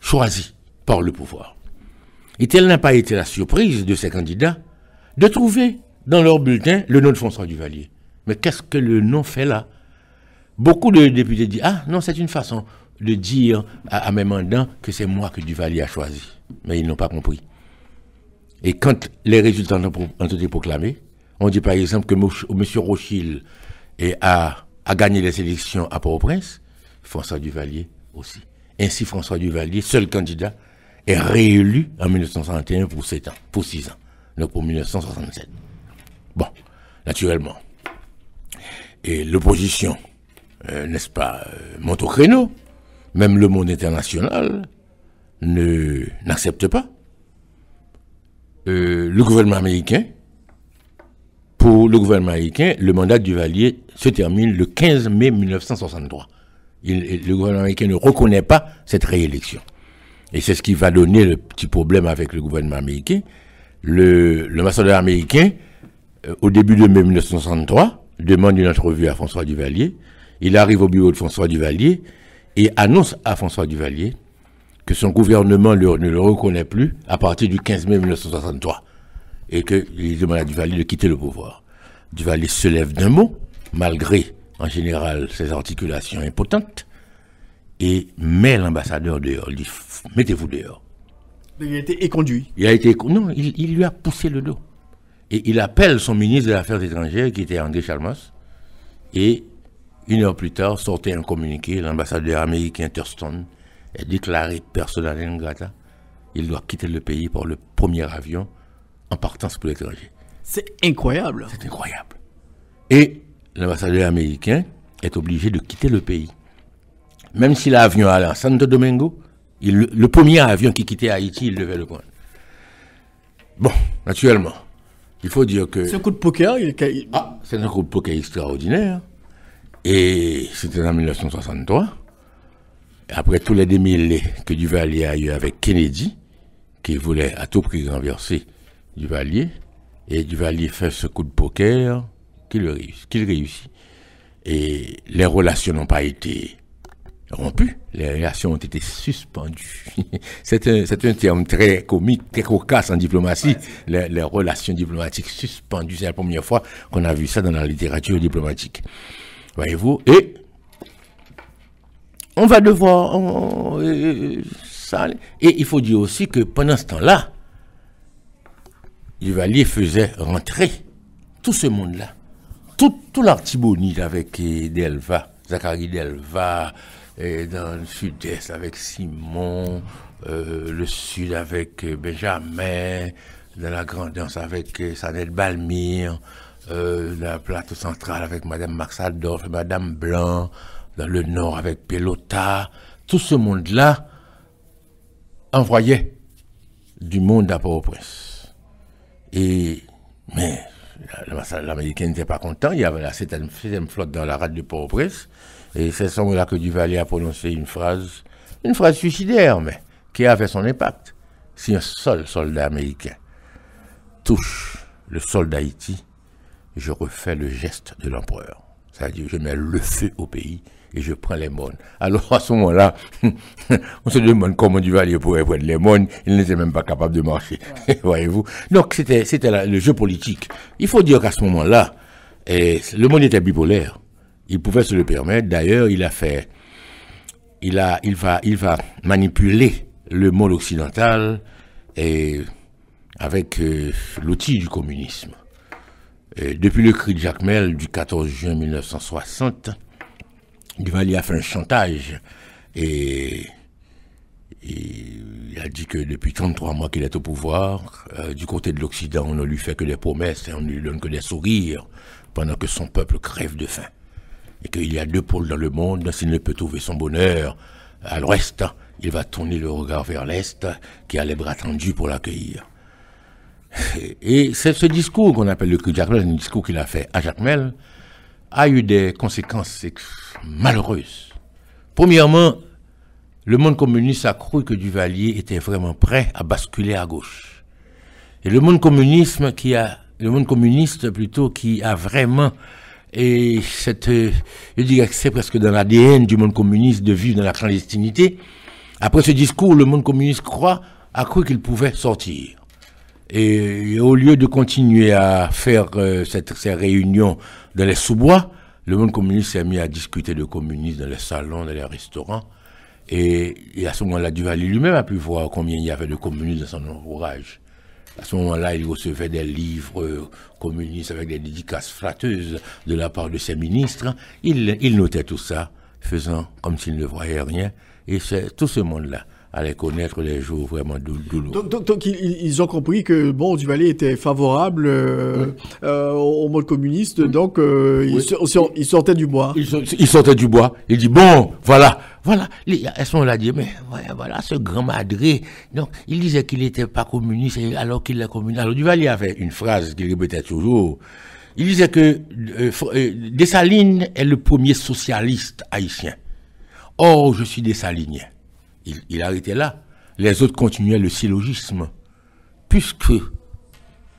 choisis par le pouvoir. Et telle n'a pas été la surprise de ces candidats de trouver dans leur bulletin le nom de François Duvalier. Mais qu'est-ce que le nom fait là? Beaucoup de députés disent Ah non, c'est une façon de dire à, mes mandants que c'est moi que Duvalier a choisi. Mais ils n'ont pas compris. Et quand les résultats ont été proclamés, on dit par exemple que M. Rochil a, a gagné les élections à Port-au-Prince, François Duvalier aussi. Ainsi, François Duvalier, seul candidat, est réélu en 1961 pour 7 ans, pour 6 ans, donc pour 1967. Bon, naturellement. Et l'opposition, euh, n'est-ce pas, euh, monte au créneau. Même le monde international ne n'accepte pas. Euh, le gouvernement américain, pour le gouvernement américain, le mandat du Duvalier se termine le 15 mai 1963. Il, le gouvernement américain ne reconnaît pas cette réélection. Et c'est ce qui va donner le petit problème avec le gouvernement américain. Le, le américain, euh, au début de mai 1963, demande une entrevue à François Duvalier. Il arrive au bureau de François Duvalier et annonce à François Duvalier que son gouvernement ne le reconnaît plus à partir du 15 mai 1963 et qu'il demande à Duvalier de quitter le pouvoir. Duvalier se lève d'un mot, malgré en général ses articulations impotentes, et met l'ambassadeur dehors. Il dit mettez-vous dehors. Il a été éconduit. Il a été non, il, il lui a poussé le dos. Et il appelle son ministre des Affaires étrangères, qui était André Chalmers, et une heure plus tard sortait un communiqué, l'ambassadeur américain Thurston a déclaré personnellement grata, il doit quitter le pays par le premier avion en partance pour l'étranger. C'est incroyable. C'est incroyable. Et l'ambassadeur américain est obligé de quitter le pays. Même si l'avion allait à Santo Domingo, il- le premier avion qui quittait Haïti, il devait le prendre. Bon, naturellement, il faut dire que... C'est un coup de poker. Il, Ah, c'est un coup de poker extraordinaire. Et c'était en 1963. Et après tous les démêlés que Duvalier a eu avec Kennedy, qui voulait à tout prix renverser Duvalier, et Duvalier fait ce coup de poker qu'il réussit. qu'il réussit. Et les relations n'ont pas été rompues, les relations ont été suspendues. c'est un, un terme très comique, très cocasse en diplomatie, les, les relations diplomatiques suspendues. C'est la première fois qu'on a vu ça dans la littérature diplomatique. Voyez-vous? Et on va devoir... on- euh, ça, et il faut dire aussi que pendant ce temps-là, Duvalier faisait rentrer tout ce monde-là. Tout, tout l'artibonite avec euh, Delva, Zachary Delva, et dans le sud-est avec Simon, euh, le sud avec euh, Benjamin, dans la grandance avec euh, Sanet Balmire, dans la plateau centrale avec Madame Max Adolphe et Madame Blanc, dans le nord avec Pelota. Tout ce monde-là envoyait du monde à Port-au-Prince. Et, mais, l'américain n'était pas content. Il y avait la septième flotte dans la rade de Port-au-Prince. Et c'est à ce moment-là que Duvalier a prononcé une phrase, une phrase suicidaire, mais qui avait son impact. Si un seul soldat américain touche le sol d'Haïti, je refais le geste de l'empereur. C'est-à-dire, je mets le feu au pays et je prends les mônes. Alors, à ce moment-là, on se demande comment Duvalier pourrait prendre les mônes. Il n'était même pas capable de marcher. Voyez-vous? Donc, c'était, c'était le jeu politique. Il faut dire qu'à ce moment-là, eh, le monde était bipolaire. Il pouvait se le permettre. D'ailleurs, il a fait, il a, il va, il va manipuler le monde occidental et avec euh, l'outil du communisme. Depuis le cri de Jacmel du 14 juin 1960, Duvalier a fait un chantage et, et il a dit que depuis 33 mois qu'il est au pouvoir, euh, du côté de l'Occident, on ne lui fait que des promesses et on ne lui donne que des sourires pendant que son peuple crève de faim. Et qu'il y a deux pôles dans le monde, s'il ne peut trouver son bonheur à l'ouest, il va tourner le regard vers l'est, qui a les bras tendus pour l'accueillir. Et c'est ce discours qu'on appelle le de Jacmel, un discours qu'il a fait à Jacmel, a eu des conséquences malheureuses. Premièrement, le monde communiste a cru que Duvalier était vraiment prêt à basculer à gauche. Et le monde qui a, le monde communiste plutôt qui a vraiment, et cette, euh, c'est presque dans l'ADN du monde communiste de vivre dans la clandestinité. Après ce discours, le monde communiste croit, a cru qu'il pouvait sortir. Et, au lieu de continuer à faire euh, ces réunions dans les sous-bois, le monde communiste s'est mis à discuter de communisme dans les salons, dans les restaurants. Et, et à ce moment-là, Duvalier lui-même a pu voir combien il y avait de communistes dans son entourage. À ce moment-là, il recevait des livres communistes avec des dédicaces flatteuses de la part de ses ministres. Il, il notait tout ça, faisant comme s'il ne voyait rien. Et c'est tout ce monde-là allait connaître les jours vraiment dou- douloureux. Donc, donc, donc, ils, ils- ils ont compris que bon, Duvalier était favorable euh, euh, au mode communiste, donc euh, ils, Oui. ils sortaient du bois. Il, sort- il sortait du bois. Il dit, bon, voilà, voilà. Les- À ce moment-là, dit, mais voilà, ce grand madré. Donc, il disait qu'il n'était pas communiste alors qu'il est communiste. Alors, Duvalier avait une phrase qu'il répétait toujours. Il disait que euh, euh, Dessalines est le premier socialiste haïtien. Or, je suis dessalinien. Il, il arrêtait là. Les autres continuaient le syllogisme. Puisque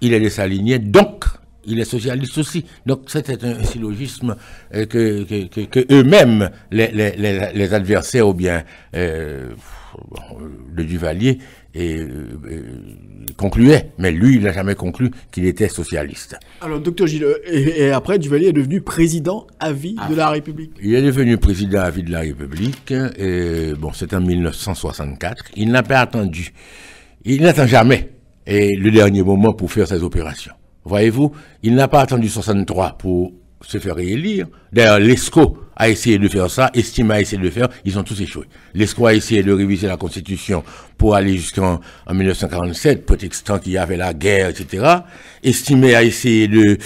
il est dessalinien, donc il est socialiste aussi. Donc c'était un syllogisme euh, que, que, que, que eux-mêmes, les, les, les, les adversaires ou bien euh, bon, le Duvalier, et, euh, euh, concluait, mais lui, il n'a jamais conclu qu'il était socialiste. Alors, docteur Gilles, euh, et, et après, Duvalier est devenu président à vie de la République. Il est devenu président à vie de la République, et bon, c'est en 1964. Il n'a pas attendu, il n'attend jamais et le dernier moment pour faire ses opérations. Voyez-vous, il n'a pas attendu 63 pour se faire réélire. D'ailleurs, l'ESCO a essayé de faire ça, Estime a essayé de le faire, ils ont tous échoué. L'ESCO a essayé de réviser la Constitution pour aller jusqu'en en 1947, prétextant qu'il y avait la guerre, etc. Estime a essayé de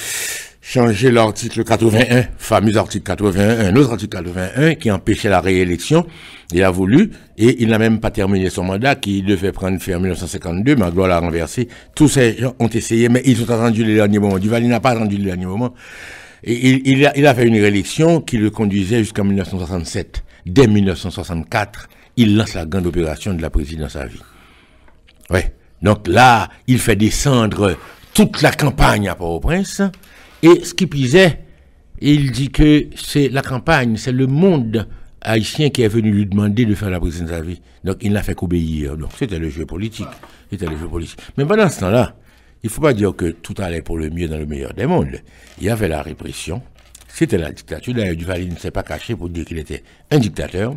changer l'article 81, fameux article 81, un autre article 81 qui empêchait la réélection. Il a voulu, et il n'a même pas terminé son mandat, qui devait prendre fin en 1952, Magloire l'a renversé. Tous ces gens ont essayé, mais ils ont attendu le dernier moment. Duvalier n'a pas attendu le dernier moment. Et il, il, a, il a fait une réélection qui le conduisait jusqu'en 1967. Dès 1964, il lance la grande opération de la présidence à vie. Ouais. Donc là, il fait descendre toute la campagne à Port-au-Prince. Et ce qui pisait, il dit que c'est la campagne, c'est le monde haïtien qui est venu lui demander de faire la présidence à vie. Donc il n'a fait qu'obéir. Donc c'était le jeu politique. C'était le jeu politique. Mais pendant ce temps-là, il ne faut pas dire que tout allait pour le mieux dans le meilleur des mondes. Il y avait la répression. C'était la dictature. D'ailleurs, Duvalier ne s'est pas caché pour dire qu'il était un dictateur.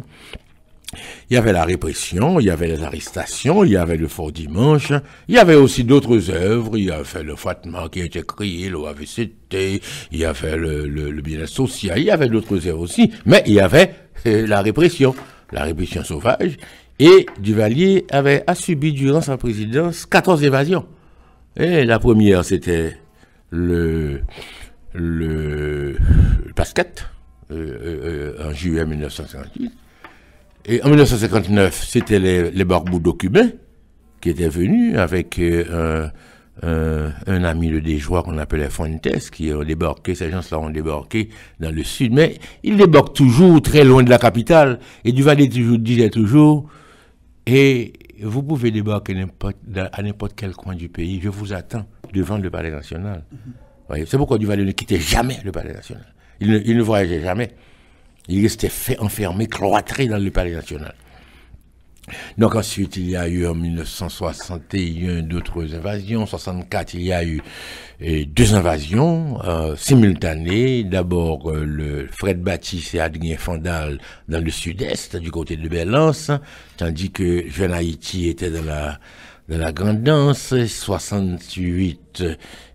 Il y avait la répression, il y avait les arrestations, il y avait le Fort Dimanche, il y avait aussi d'autres œuvres, il y avait le Fatma qui a été créé, l'OAVCT, il y avait le, le, le bien social, il y avait d'autres œuvres aussi, mais il y avait euh, la répression, la répression sauvage, et Duvalier avait a subi durant sa présidence 14 évasions. Et la première, c'était le, le, Pasquette, euh, euh, en juillet 1958. Et en 1959, c'était les, les barboudos cubains qui étaient venus avec euh, un, ami de Déjoie qu'on appelait Fuentes, qui ont débarqué, ces gens-là ont débarqué dans le sud, mais ils débarquent toujours très loin de la capitale, et Duvalier toujours, disait toujours, et vous pouvez débarquer à n'importe quel coin du pays, je vous attends devant le palais national. Mm -hmm. C'est pourquoi Duvalier ne quittait jamais le palais national. Il ne, il ne voyageait jamais. Il restait fait enfermé, cloîtré dans le palais national. Donc ensuite, il y a eu en 1961 d'autres invasions. En 64, il y a eu euh, deux invasions euh, simultanées. D'abord euh, le Fred Baptiste et Adrien Fondal dans le sud-est, du côté de Belance, tandis que Jeune Haïti était dans la dans la grande danse. 68,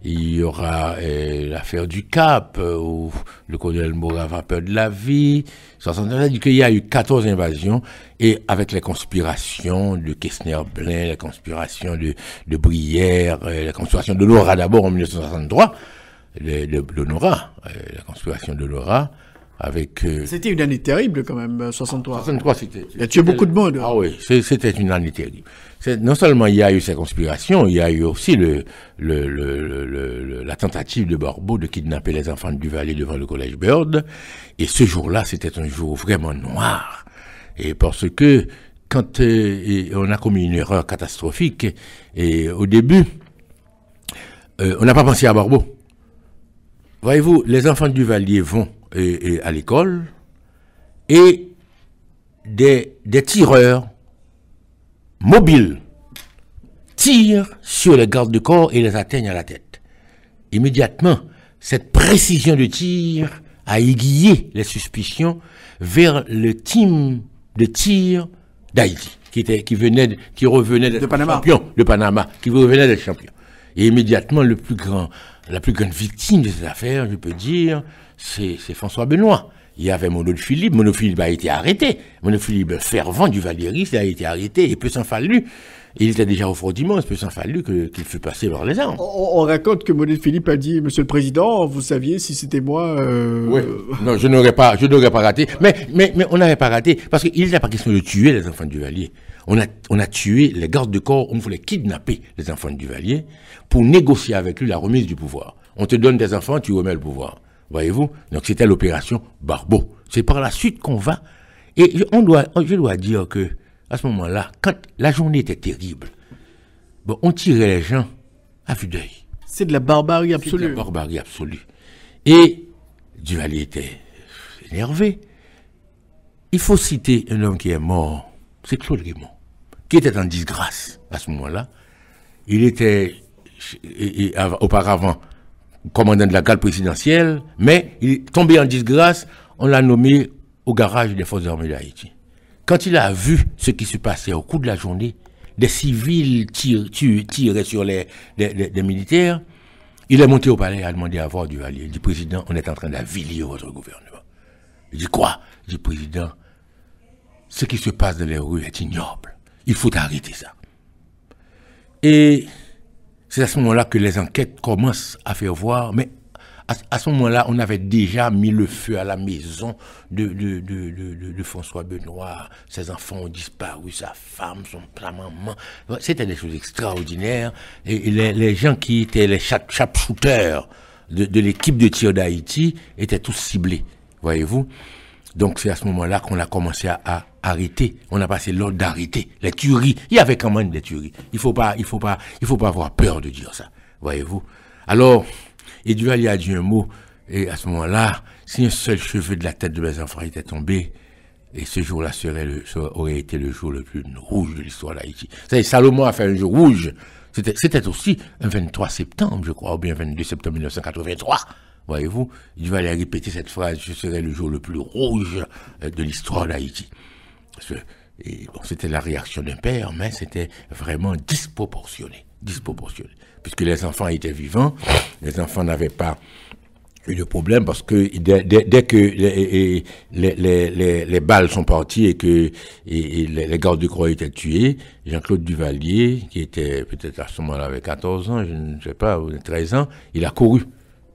il y aura euh, l'affaire du Cap, euh, où le colonel Moura va peur de la vie. 69, il dit qu'il y a eu 14 invasions, et avec les conspirations de Kessner-Blin, la conspiration de, de Brière, euh, la conspiration de Laura d'abord en 1963, de, de, de Nora, la conspiration de Laura, avec. Euh, c'était une année terrible quand même, 63. 63, c'était. Il y a tué beaucoup de monde. Ah oui, c'était une année terrible. Non seulement il y a eu ces conspirations, il y a eu aussi le, le, le, le la tentative de Barbeau de kidnapper les enfants de Duvalier devant le collège Bird. Et ce jour-là, c'était un jour vraiment noir. Et parce que quand euh, on a commis une erreur catastrophique, et au début, euh, on n'a pas pensé à Barbeau. Voyez-vous, les enfants de Duvalier vont et à l'école, et des, des tireurs mobiles tirent sur les gardes de corps et les atteignent à la tête. Immédiatement, cette précision de tir a aiguillé les suspicions vers le team de tir d'Haïti, qui, était, qui, venait qui revenait Panama. champion de Panama, qui revenait d'être champion. Et immédiatement, le plus grand, la plus grande victime de cette affaire, je peux dire, c'est François Benoît. Il y avait Mono Philippe, Mono Philippe a été arrêté. Mono Philippe, fervent du Valériste, a été arrêté et peu s'en fallu. Il était déjà au Fort Dimanche, peu s'en fallu qu'il qu fût passé par les armes. On, on raconte que Mono Philippe a dit, Monsieur le Président, vous saviez si c'était moi. Euh... Oui. Non, je n'aurais pas, je n'aurais pas raté. Mais, mais, mais on n'avait pas raté parce qu'il n'était pas question de tuer les enfants du Valier. On a, on a tué les gardes de corps, on voulait kidnapper les enfants du Valier pour négocier avec lui la remise du pouvoir. On te donne des enfants, tu remets le pouvoir. Voyez-vous? Donc c'était l'opération Barbeau. C'est par la suite qu'on va. Et on doit, je dois dire que à ce moment-là, quand la journée était terrible, bon, on tirait les gens à vue d'œil. C'est de la barbarie C'est de absolue. la barbarie absolue. Et Duvalier était énervé. Il faut citer un homme qui est mort, c'est Claude Raymond, qui était en disgrâce à ce moment-là. Il était et- et av- auparavant commandant de la garde présidentielle, mais il est tombé en disgrâce, on l'a nommé au garage des forces armées d'Haïti. Quand il a vu ce qui se passait au cours de la journée, des civils tir- tu- tiraient sur les militaires, il est monté au palais et a demandé à voir Duvalier. Il dit, Président, on est en train d'avilir votre gouvernement. Il dit, quoi? Il dit, Président, ce qui se passe dans les rues est ignoble. Il faut arrêter ça. Et c'est à ce moment-là que les enquêtes commencent à faire voir, mais à, ce moment-là, on avait déjà mis le feu à la maison de, de, de, de- François Benoît. Ses enfants ont disparu, sa femme, son sa maman. C'était des choses extraordinaires. Et, les, les gens qui étaient les chap- sharpshooters de, de l'équipe de tir d'Haïti étaient tous ciblés, voyez-vous. Donc c'est à ce moment-là qu'on a commencé à, arrêter. On a passé l'ordre d'arrêter les tueries. Il y avait quand même des tueries. Il faut pas, il faut pas, il faut pas avoir peur de dire ça. Voyez-vous? Alors, Duvalier a dit un mot. Et à ce moment-là, si un seul cheveu de la tête de mes enfants était tombé, et ce jour-là serait aurait été le jour le plus rouge de l'histoire d'Haïti. C'est Salomon a fait un jour rouge. C'était, c'était aussi un 23 septembre, je crois, ou bien 22 septembre 1983. Voyez-vous, Duvalier a répété cette phrase, ce serait le jour le plus rouge euh, de l'histoire d'Haïti. C'était la réaction d'un père, mais c'était vraiment disproportionné. Disproportionné. Puisque les enfants étaient vivants, les enfants n'avaient pas eu de problème parce que dès, que les, balles sont parties et que les, gardes de croix étaient tués, Jean-Claude Duvalier, qui était peut-être à ce moment-là avec 14 ans, je ne sais pas, ou 13 ans, il a couru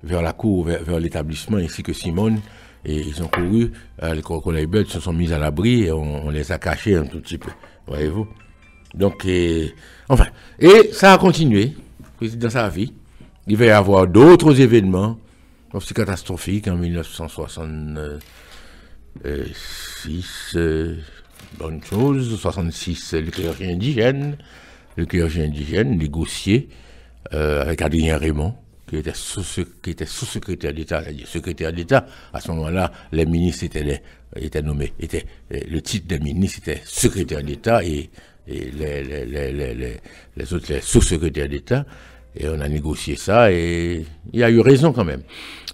vers la cour, vers, l'établissement, ainsi que Simone. Et ils ont couru, euh, les crocodiles se sont mis à l'abri et on, les a cachés un tout petit peu, voyez-vous. Donc, et, enfin, et ça a continué dans sa vie. Il va y avoir d'autres événements aussi catastrophiques en 1966. euh, bonne chose. 66, le clergé indigène. Le clergé indigène négocié euh, avec Adrien Raymond, qui était sous- sous-secrétaire d'État, c'est-à-dire secrétaire d'État. À ce moment-là, les ministres étaient, les- étaient nommés, étaient, euh, le titre des ministres était secrétaire d'État et, et les, les, autres, les sous-secrétaires d'État. Et on a négocié ça et il y a eu raison quand même.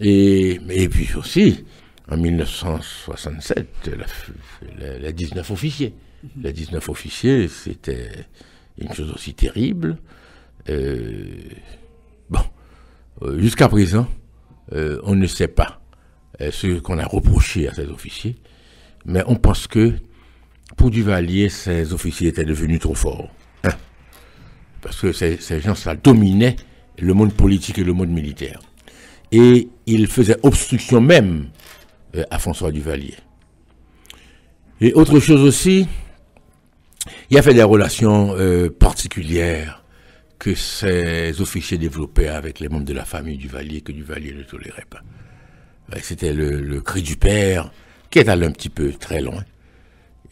Et, et puis aussi, en 1967, la f- la- les 19 officiers. Les 19 officiers, c'était une chose aussi terrible. Euh, bon, jusqu'à présent, euh, on ne sait pas euh, ce qu'on a reproché à ces officiers, mais on pense que pour Duvalier, ces officiers étaient devenus trop forts. Hein. Parce que ces, gens-là dominaient le monde politique et le monde militaire. Et ils faisaient obstruction même euh, à François Duvalier. Et autre chose aussi, il y avait des relations euh, particulières que ces officiers développaient avec les membres de la famille Duvalier que Duvalier ne tolérait pas. C'était le, le cri du père qui est allé un petit peu très loin.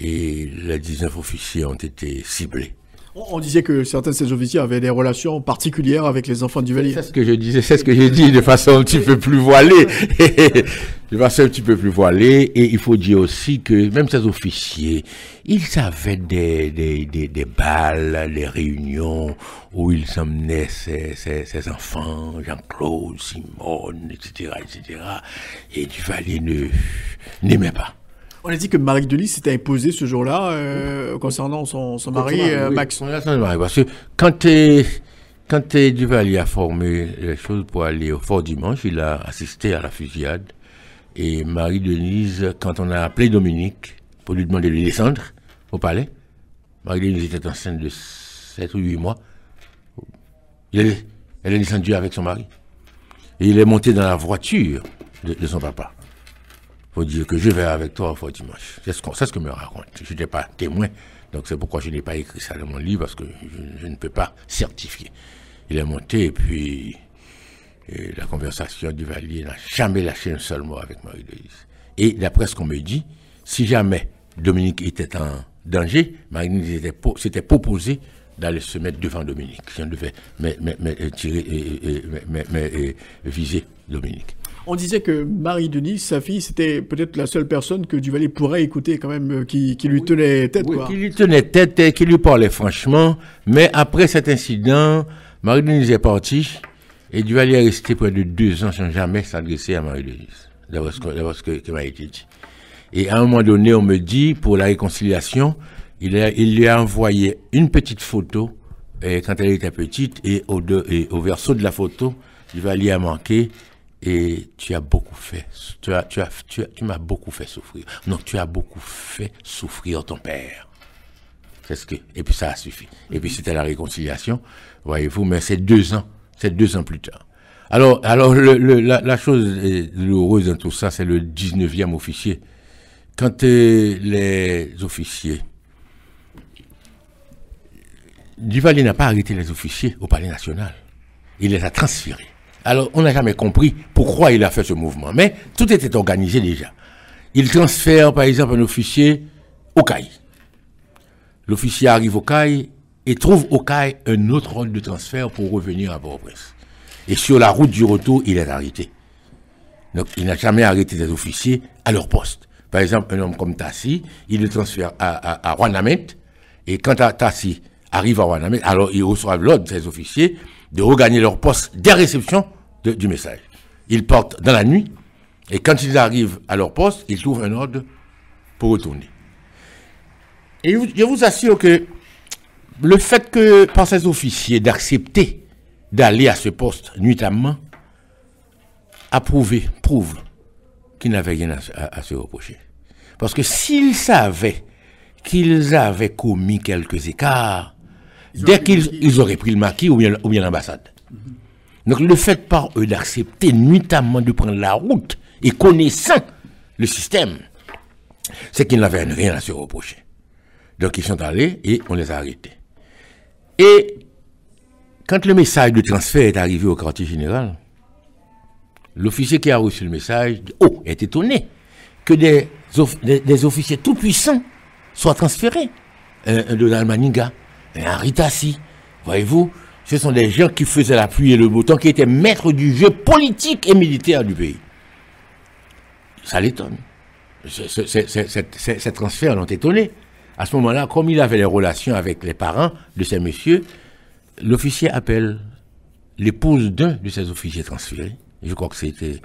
Et les 19 officiers ont été ciblés. On, disait que certains de ces officiers avaient des relations particulières avec les enfants du Valier. C'est ce que je disais, c'est ce que j'ai dit de façon un petit peu plus voilée. de façon un petit peu plus voilée. Et il faut dire aussi que même ces officiers, ils avaient des, des, des, des balles, des réunions où ils emmenaient ces enfants, Jean-Claude, Simone, etc., etc. Et Duvalier ne, n'aimait pas. On a dit que Marie Delis s'était imposée ce jour-là euh, concernant son, son mari, euh, Oui, Max. Parce que quand, euh, quand euh, Duvalier a formé les choses pour aller au Fort Dimanche, il a assisté à la fusillade. Et Marie-Denise, quand on a appelé Dominique pour lui demander de descendre au palais, Marie-Denise était enceinte de 7 ou 8 mois. Est- elle est descendue avec son mari. Et il est monté dans la voiture de, de son papa. Faut dire que je vais avec toi au Dimanche. C'est ce que me raconte. Je n'étais pas témoin. Donc c'est pourquoi je n'ai pas écrit ça dans mon livre parce que je, je ne peux pas certifier. Il est monté et puis la conversation du Valier n'a jamais lâché un seul mot avec Marie-Louise. Et d'après ce qu'on me dit, si jamais Dominique était en danger, Marie-Louise s'était proposé d'aller se mettre devant Dominique. Si on devait mais, mais, mais, tirer et, mais- et viser Dominique. On disait que Marie-Denis, sa fille, c'était peut-être la seule personne que Duvalier pourrait écouter quand même, euh, qui, qui lui tenait tête. Oui, quoi. qui lui tenait tête et qui lui parlait franchement. Mais après cet incident, Marie-Denise est partie et Duvalier est resté près de deux ans sans jamais s'adresser à Marie-Denise. D'après ce, que- d'après ce que, que m'a été dit. Et à un moment donné, on me dit, pour la réconciliation, il, a- il lui a envoyé une petite photo eh, quand elle était petite et au, de- et au verso de la photo, Duvalier a manqué et tu as beaucoup fait, tu as, tu as, tu as- tu m'as beaucoup fait souffrir. Non, tu as beaucoup fait souffrir ton père. C'est ce que, et puis ça a suffi. Et puis c'était la réconciliation, voyez-vous, mais c'est deux ans, c'est deux ans plus tard. Alors, alors la, chose douloureuse dans tout ça, c'est le 19e officier. Quand euh, les officiers, Duvalier n'a pas arrêté les officiers au palais national. Il les a transférés. Alors, on n'a jamais compris pourquoi il a fait ce mouvement. Mais tout était organisé déjà. Il transfère, par exemple, un officier au CAI. L'officier arrive au CAI et trouve au CAI un autre rôle de transfert pour revenir à Port-au-Prince. Et sur la route du retour, il est arrêté. Donc, il n'a jamais arrêté des officiers à leur poste. Par exemple, un homme comme Tassi, il le transfère à, à, et quand Ta- Tassi arrive à Ouanamet, alors ils reçoivent l'ordre des officiers de regagner leur poste dès réception du message. Ils partent dans la nuit, et quand ils arrivent à leur poste, ils trouvent un ordre pour retourner. Et je vous assure que le fait que, par ces officiers, d'accepter d'aller à ce poste nuitamment, a prouvé, prouve qu'ils n'avaient rien à- à se reprocher. Parce que s'ils savaient qu'ils avaient commis quelques écarts, dès qu'ils ils auraient pris le maquis ou bien, ou bien l'ambassade. Donc le fait par eux d'accepter nuitamment de prendre la route et connaissant le système, c'est qu'ils n'avaient rien à se reprocher. Donc ils sont allés et on les a arrêtés. Et quand le message de transfert est arrivé au quartier général, l'officier qui a reçu le message, oh, est étonné que des, off- des, des officiers tout puissants soient transférés. Un Donald Un Henri Tassi, voyez-vous, ce sont des gens qui faisaient la pluie et le beau temps, qui étaient maîtres du jeu politique et militaire du pays. Ça l'étonne. Ces transferts l'ont étonné. À ce moment-là, comme il avait les relations avec les parents de ces messieurs, l'officier appelle l'épouse d'un de ces officiers transférés. Je crois que c'était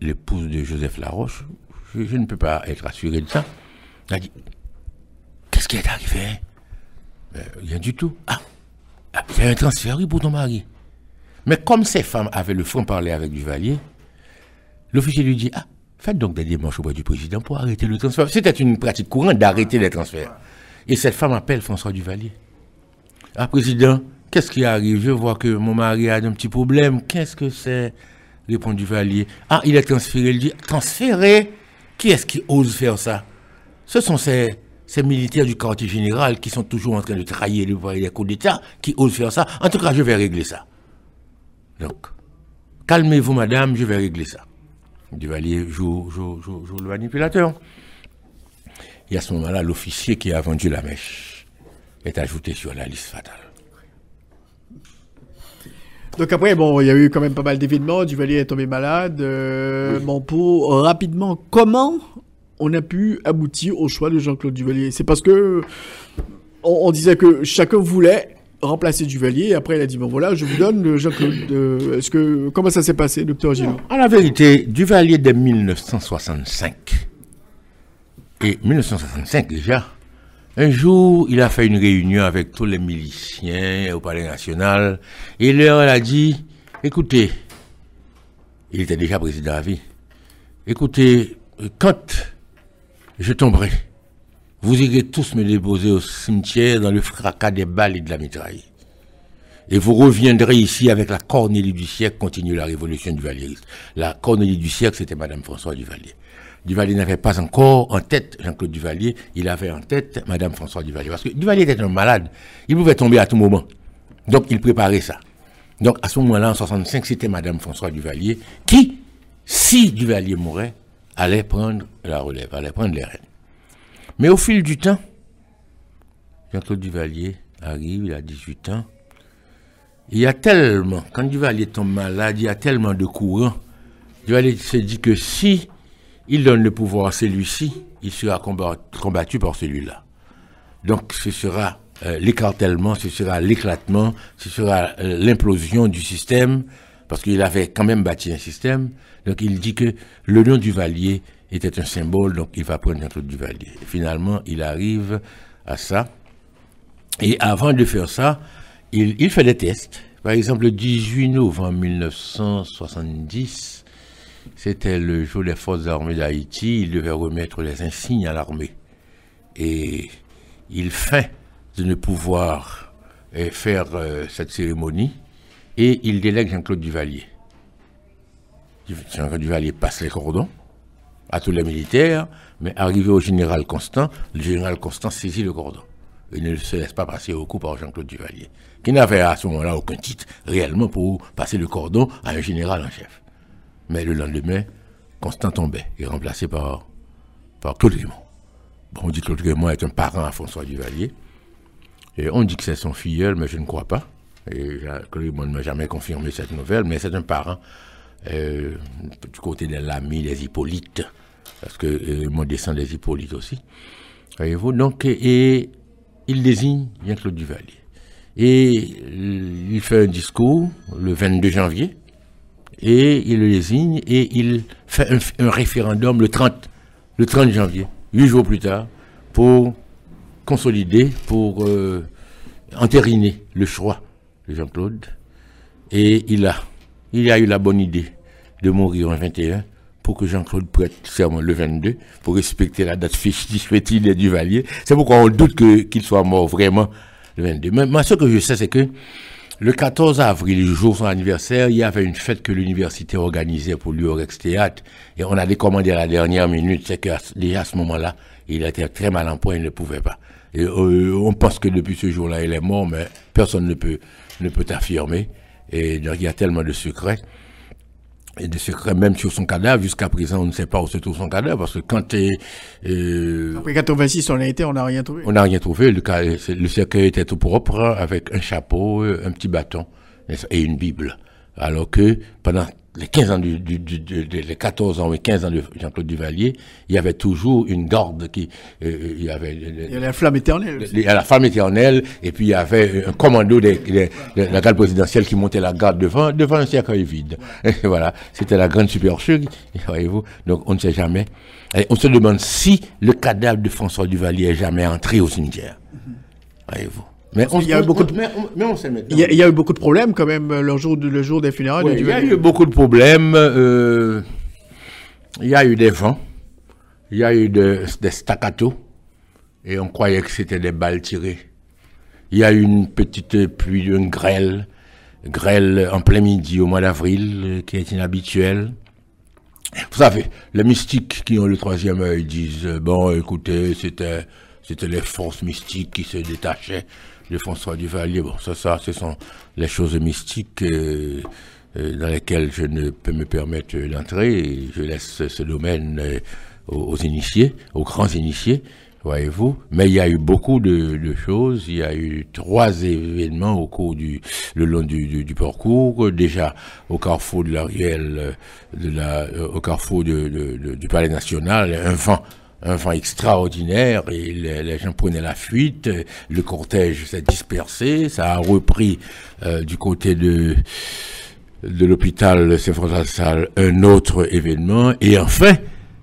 l'épouse de Joseph Laroche. Je, ne peux pas être assuré de ça. Elle a dit Qu'est-ce qui est arrivé? Ben, Rien du tout. Ah, il y a un transfert pour ton mari. Mais comme ces femmes avaient le franc-parler avec Duvalier, l'officier lui dit Ah, faites donc des démarches auprès du président pour arrêter le transfert. C'était une pratique courante d'arrêter les transferts. Et cette femme appelle François Duvalier. Ah, président, qu'est-ce qui arrive Je vois que mon mari a un petit problème. Qu'est-ce que c'est? Répond Duvalier. Ah, il est transféré. Il dit Transféré? Qui est-ce qui ose faire ça? Ce sont ces, ces militaires du quartier général qui sont toujours en train de trahir le coups d'État qui osent faire ça. En tout cas, je vais régler ça. Donc, calmez-vous, madame, je vais régler ça. Duvalier joue, joue, joue, joue le manipulateur. Et à ce moment-là, l'officier qui a vendu la mèche est ajouté sur la liste fatale. Donc après, bon, il y a eu quand même pas mal d'événements. Duvalier est tombé malade. Euh, Bon, pour euh, rapidement, comment on a pu aboutir au choix de Jean-Claude Duvalier C'est parce que on, disait que chacun voulait remplacer Duvalier. Après, il a dit bon voilà, je vous donne Jean-Claude. euh, Est-ce que comment ça s'est passé, docteur Gillot En la vérité, Duvalier dès 1965, et 1965 déjà, un jour, il a fait une réunion avec tous les miliciens au Palais National, et il leur a dit, écoutez, il était déjà président à vie, écoutez, quand je tomberai, vous irez tous me déposer au cimetière dans le fracas des balles et de la mitraille. Et vous reviendrez ici avec la Cornélie du siècle, continue la révolution du Valériste. La Cornélie du siècle, c'était Madame François Duvalier. Duvalier n'avait pas encore en tête Jean-Claude Duvalier, il avait en tête Madame François Duvalier. Parce que Duvalier était un malade, il pouvait tomber à tout moment. Donc il préparait ça. Donc à ce moment-là, en 65, c'était Madame François Duvalier qui, si Duvalier mourait, allait prendre la relève, allait prendre les rênes. Mais au fil du temps, Jean-Claude Duvalier arrive, il a 18 ans. Il y a tellement, quand Duvalier tombe malade, il y a tellement de courants. Duvalier se dit que si il donne le pouvoir à celui-ci, il sera combattu par celui-là. Donc ce sera euh, l'écartèlement, ce sera l'éclatement, ce sera euh, l'implosion du système, parce qu'il avait quand même bâti un système. Donc il dit que le nom du Valier était un symbole, donc il va prendre Jean-Claude Duvalier. Et finalement, il arrive à ça. Et avant de faire ça, il, fait des tests. Par exemple, le 18 novembre 1970, c'était le jour des forces armées d'Haïti. Il devait remettre les insignes à l'armée. Et il fait de ne pouvoir euh, faire euh, cette cérémonie et il délègue Jean-Claude Duvalier. Jean-Claude Duvalier passe les cordons à tous les militaires, mais arrivé au général Constant, le général Constant saisit le cordon. Il ne se laisse pas passer au coup par Jean-Claude Duvalier, qui n'avait à ce moment-là aucun titre réellement pour passer le cordon à un général en chef. Mais le lendemain, Constant tombait, et remplacé par, par Claude Raymond. Bon, on dit que Claude Raymond est un parent à François Duvalier. Et on dit que c'est son filleul, mais je ne crois pas. Et Claude Raymond ne m'a jamais confirmé cette nouvelle, mais c'est un parent euh, du côté des Lamy, des Hippolytes, parce que euh, mon descend des Hippolytes aussi. Voyez-vous, donc, et, il désigne Jean-Claude Duvalier. Et il fait un discours le 22 janvier, et il le désigne, et il fait un, référendum le 30, le 30 janvier, huit jours plus tard, pour consolider, pour euh, entériner le choix de Jean-Claude. Et il a, il a eu la bonne idée de mourir en 21 pour que Jean-Claude prête serment le 22, pour respecter la date fétide du Duvalier. C'est pourquoi on doute qu'il soit mort vraiment le 22. Mais moi, ce que je sais, c'est que le 14 avril, le jour de son anniversaire, il y avait une fête que l'université organisait pour lui au Rex Théâtre. Et on a décommandé à la dernière minute. C'est que déjà à ce moment-là, il était très mal en point, il ne pouvait pas. Et euh, on pense que depuis ce jour-là, il est mort, mais personne ne peut, ne peut affirmer. Et il y a tellement de secrets et des secrets même sur son cadavre. Jusqu'à présent, on ne sait pas où se trouve son cadavre parce que quand euh, après 86, on a été, on n'a rien trouvé. On n'a rien trouvé. Le, le cercueil était tout propre avec un chapeau, un petit bâton et une Bible. Alors que pendant les 15 ans du, du, du, les 14 ans et 15 ans de Jean-Claude Duvalier, il y avait toujours une garde qui, euh, euh, il y avait, il y la flamme éternelle. Il y a la flamme éternelle, et puis il y avait un commando de, la garde présidentielle qui montait la garde devant, devant un cercueil vide. voilà. C'était la grande supercherie, voyez-vous. Donc, on ne sait jamais. Et on se demande si le cadavre de François Duvalier est jamais entré au cimetière. Voyez-vous. Mais il y a eu beaucoup de, il, y a, eu beaucoup de problèmes quand même le jour, le jour des funérailles. il y a eu beaucoup de problèmes. Euh, il y a eu des vents, il y a eu des staccato, et on croyait que c'était des balles tirées. Il y a eu une petite pluie, une grêle, grêle en plein midi au mois d'avril, qui est inhabituelle. Vous savez, les mystiques qui ont le troisième œil disent, bon, écoutez, c'était, c'était les forces mystiques qui se détachaient de François Duvalier. Bon, ça, ça, ce sont les choses mystiques euh, euh, dans lesquelles je ne peux me permettre d'entrer. Je laisse ce domaine euh, aux, initiés, aux grands initiés, voyez-vous. Mais il y a eu beaucoup de, choses. Il y a eu trois événements au cours du, le long du, parcours. Déjà au carrefour de la de au carrefour du Palais National, un vent un vent extraordinaire et les, gens prenaient la fuite. Le cortège s'est dispersé, ça a repris euh, du côté de de l'hôpital Saint-François un autre événement et enfin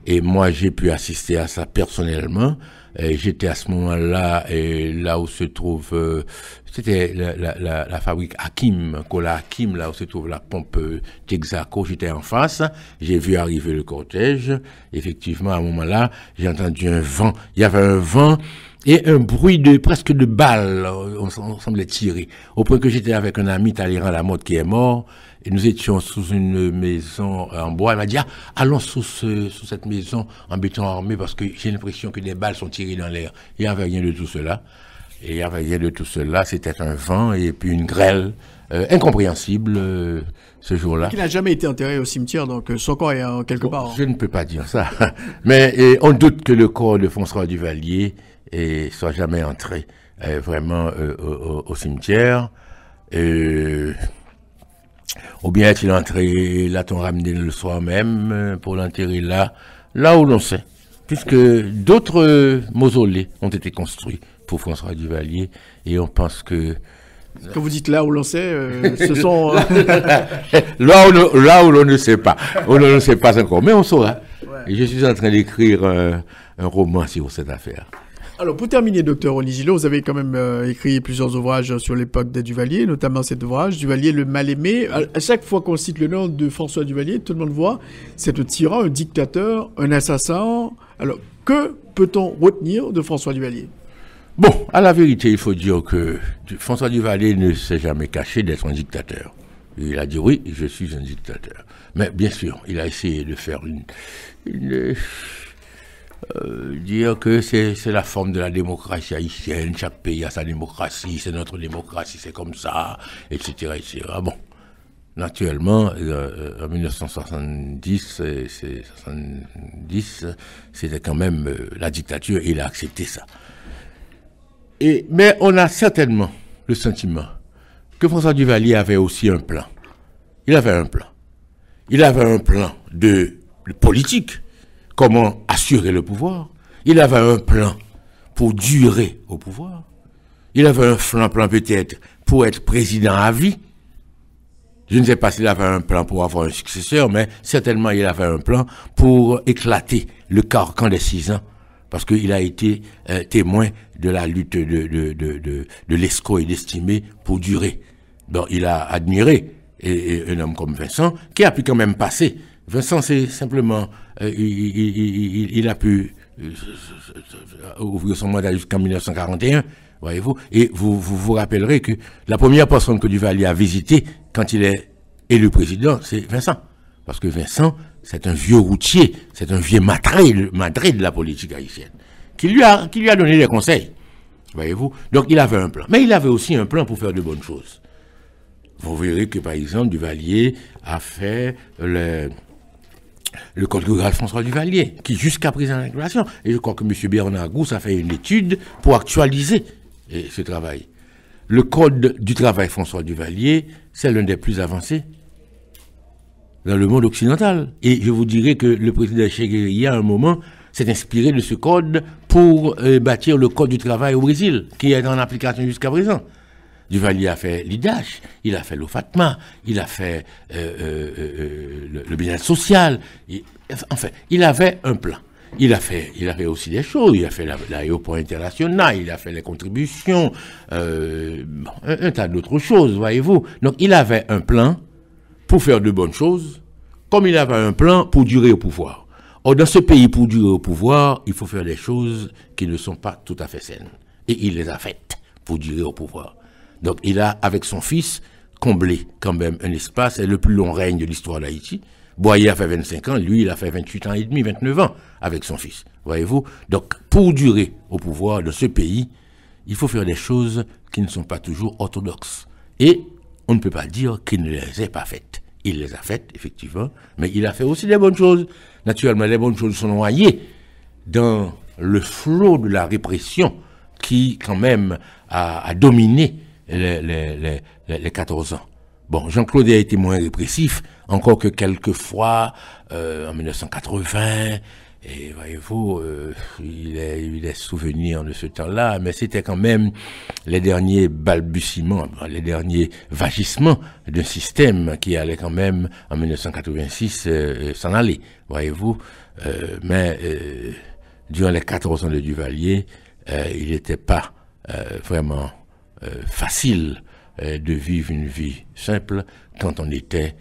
et moi j'ai pu assister à ça personnellement J'étais à ce moment-là là où se trouve, euh, c'était la, la, la, fabrique Hakim, Cola Hakim, là où se trouve la pompe euh, Texaco. J'étais en face, j'ai vu arriver le cortège. Effectivement, à un moment-là, j'ai entendu un vent. Il y avait un vent et un bruit de presque de balles. On, on semblait tirer. Au point que j'étais avec un ami Talleyrand Lamotte qui est mort. Et nous étions sous une maison en bois. Il m'a dit, ah, allons sous, ce, sous cette maison en béton armé parce que j'ai l'impression que des balles sont tirées dans l'air. Il n'y avait rien de tout cela. Et il n'y avait rien de tout cela. C'était un vent et puis une grêle euh, incompréhensible euh, ce jour-là. Il n'a jamais été enterré au cimetière, donc euh, son corps est quelque part. Hein. Je ne peux pas dire ça. Mais on doute que le corps de François Duvalier soit jamais entré vraiment au, cimetière. Ou bien est-il entré, l'a-t-on ramené le soir même pour l'enterrer là, là où l'on sait, puisque d'autres mausolées ont été construits pour François Duvalier et on pense que quand vous dites là où l'on sait, euh, ce sont... là où, là où l'on ne sait pas. On ne sait pas encore, mais on saura. Et je suis en train d'écrire un, roman sur cette affaire. Alors, pour terminer, docteur Oligilo, vous avez quand même euh, écrit plusieurs ouvrages sur l'époque des Duvalier, notamment cet ouvrage, Duvalier le mal-aimé. À, chaque fois qu'on cite le nom de François Duvalier, tout le monde voit, c'est un tyran, un dictateur, un assassin. Alors, que peut-on retenir de François Duvalier? Bon, à la vérité, il faut dire que François Duvalier ne s'est jamais caché d'être un dictateur. Il a dit oui, je suis un dictateur. Mais bien sûr, il a essayé de faire une. Euh, dire que c'est la forme de la démocratie haïtienne, chaque pays a sa démocratie, c'est notre démocratie, c'est comme ça, etc. Bon, naturellement, euh, en 1970, 70, c'était quand même euh, la dictature et il a accepté ça mais on a certainement le sentiment que François Duvalier avait aussi un plan. Il avait un plan. Il avait un plan de, politique, comment assurer le pouvoir? Il avait un plan pour durer au pouvoir. Il avait un plan, peut-être pour être président à vie. Je ne sais pas s'il avait un plan pour avoir un successeur, mais certainement il avait un plan pour éclater le carcan des six ans, parce qu'il a été euh, témoin de la lutte de, de, et d'Estimé pour durer. Donc il a admiré un homme comme Vincent, qui a pu quand même passer. Vincent, c'est simplement, euh, il, a pu euh, ouvrir son mandat jusqu'en 1941, voyez-vous. Et vous, vous vous rappellerez que la première personne que Duvalier a visité quand il est élu président, c'est Vincent. Parce que Vincent, c'est un vieux routier, c'est un vieux madré, madré de la politique haïtienne qui lui a, qui lui a donné des conseils. Voyez-vous Donc il avait un plan. Mais il avait aussi un plan pour faire de bonnes choses. Vous verrez que par exemple, Duvalier a fait le, le code rural François Duvalier, qui jusqu'à présent en Et je crois que M. Bernard Gousse a fait une étude pour actualiser eh, ce travail. Le code du travail François Duvalier, c'est l'un des plus avancés dans le monde occidental. Et je vous dirais que le président Chegueria, à un moment, s'est inspiré de ce code pour euh, bâtir le code du travail au Brésil, qui est en application jusqu'à présent. Duvalier a fait l'IDAH, il a fait l'OFATMA, il a fait euh, euh, le, le, bien social. enfin, il avait un plan. Il a fait, il a fait aussi des choses. Il a fait l'aéroport international, il a fait les contributions, un, un, tas d'autres choses, voyez-vous. Donc, il avait un plan pour faire de bonnes choses, comme il avait un plan pour durer au pouvoir. Or, dans ce pays, pour durer au pouvoir, il faut faire des choses qui ne sont pas tout à fait saines. Et il les a faites pour durer au pouvoir. Donc, il a, avec son fils, comblé quand même un espace, c'est le plus long règne de l'histoire d'Haïti. Boyer a fait 25 ans, lui, il a fait 28 ans et demi, 29 ans avec son fils. Voyez-vous? Donc, pour durer au pouvoir de ce pays, il faut faire des choses qui ne sont pas toujours orthodoxes. Et on ne peut pas dire qu'il ne les ait pas faites. Il les a faites, effectivement, mais il a fait aussi des bonnes choses. Naturellement, les bonnes choses sont noyées dans le flot de la répression qui, quand même, a, dominé les, les, les, 14 ans. Bon, Jean-Claude a été moins répressif, encore que quelquefois, euh, en 1980, et voyez-vous, euh, il, a eu des souvenirs de ce temps-là, mais c'était quand même les derniers balbutiements, les derniers vagissements d'un système qui allait quand même, en 1986, euh, s'en aller, voyez-vous. Euh, mais euh, durant les 14 ans de Duvalier, euh, il n'était pas vraiment facile de vivre une vie simple quand on était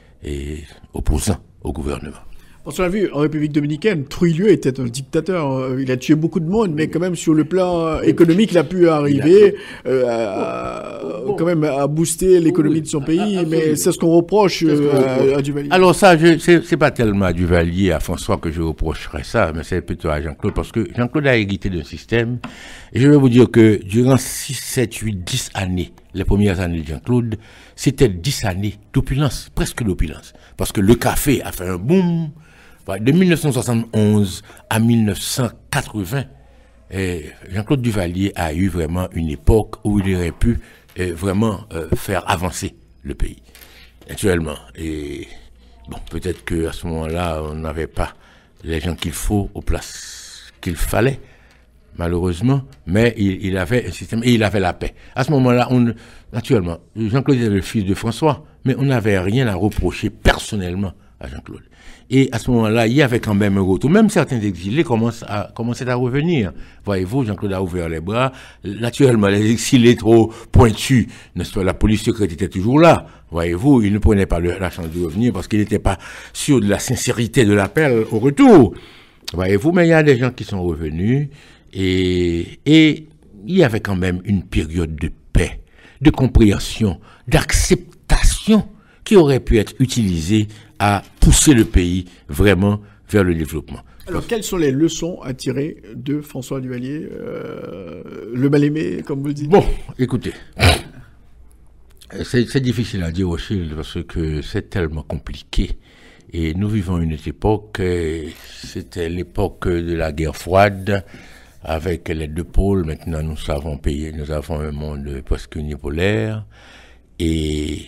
opposant au gouvernement. On l'a vu, en République dominicaine, Trujillo était un dictateur. Euh, il a tué beaucoup de monde, mais quand même, sur le plan euh, économique, il a pu arriver euh, à, quand même à booster l'économie de son pays. Mais c'est ce qu'on reproche à, Duvalier. Alors ça, c'est pas tellement à Duvalier, à François que je reprocherais ça, mais c'est plutôt à Jean-Claude, parce que Jean-Claude a hérité d'un système. Et je vais vous dire que durant 6, 7, 8, 10 années, les premières années de Jean-Claude, c'était 10 années d'opulence, presque d'opulence. Parce que le café a fait un boom, de 1971 à 1980, Jean-Claude Duvalier a eu vraiment une époque où il aurait pu euh, vraiment euh, faire avancer le pays, naturellement. Et bon, peut-être qu'à ce moment-là, on n'avait pas les gens qu'il faut aux places qu'il fallait, malheureusement, mais il, avait un système et il avait la paix. À ce moment-là, naturellement, Jean-Claude était le fils de François, mais on n'avait rien à reprocher personnellement à Jean-Claude. Et à ce moment-là, il y avait quand même un retour. Même certains exilés à, commençaient à revenir. Voyez-vous, Jean-Claude a ouvert les bras. Naturellement, les exilés trop pointus, n'est-ce pas, la police secrète était toujours là. Voyez-vous, il ne prenait pas la chance de revenir parce qu'il n'était pas sûr de la sincérité de l'appel au retour. Voyez-vous, mais il y a des gens qui sont revenus et, et il y avait quand même une période de paix, de compréhension, d'acceptation qui aurait pu être utilisée à pousser le pays vraiment vers le développement. Alors, quelles sont les leçons à tirer de François Duvalier, euh, le mal aimé, comme vous le dites? Bon, écoutez, c'est difficile à dire aussi parce que c'est tellement compliqué. Et nous vivons une époque, c'était l'époque de la guerre froide, avec les deux pôles. Maintenant, nous savons payer, nous avons un monde presque unipolaire. Et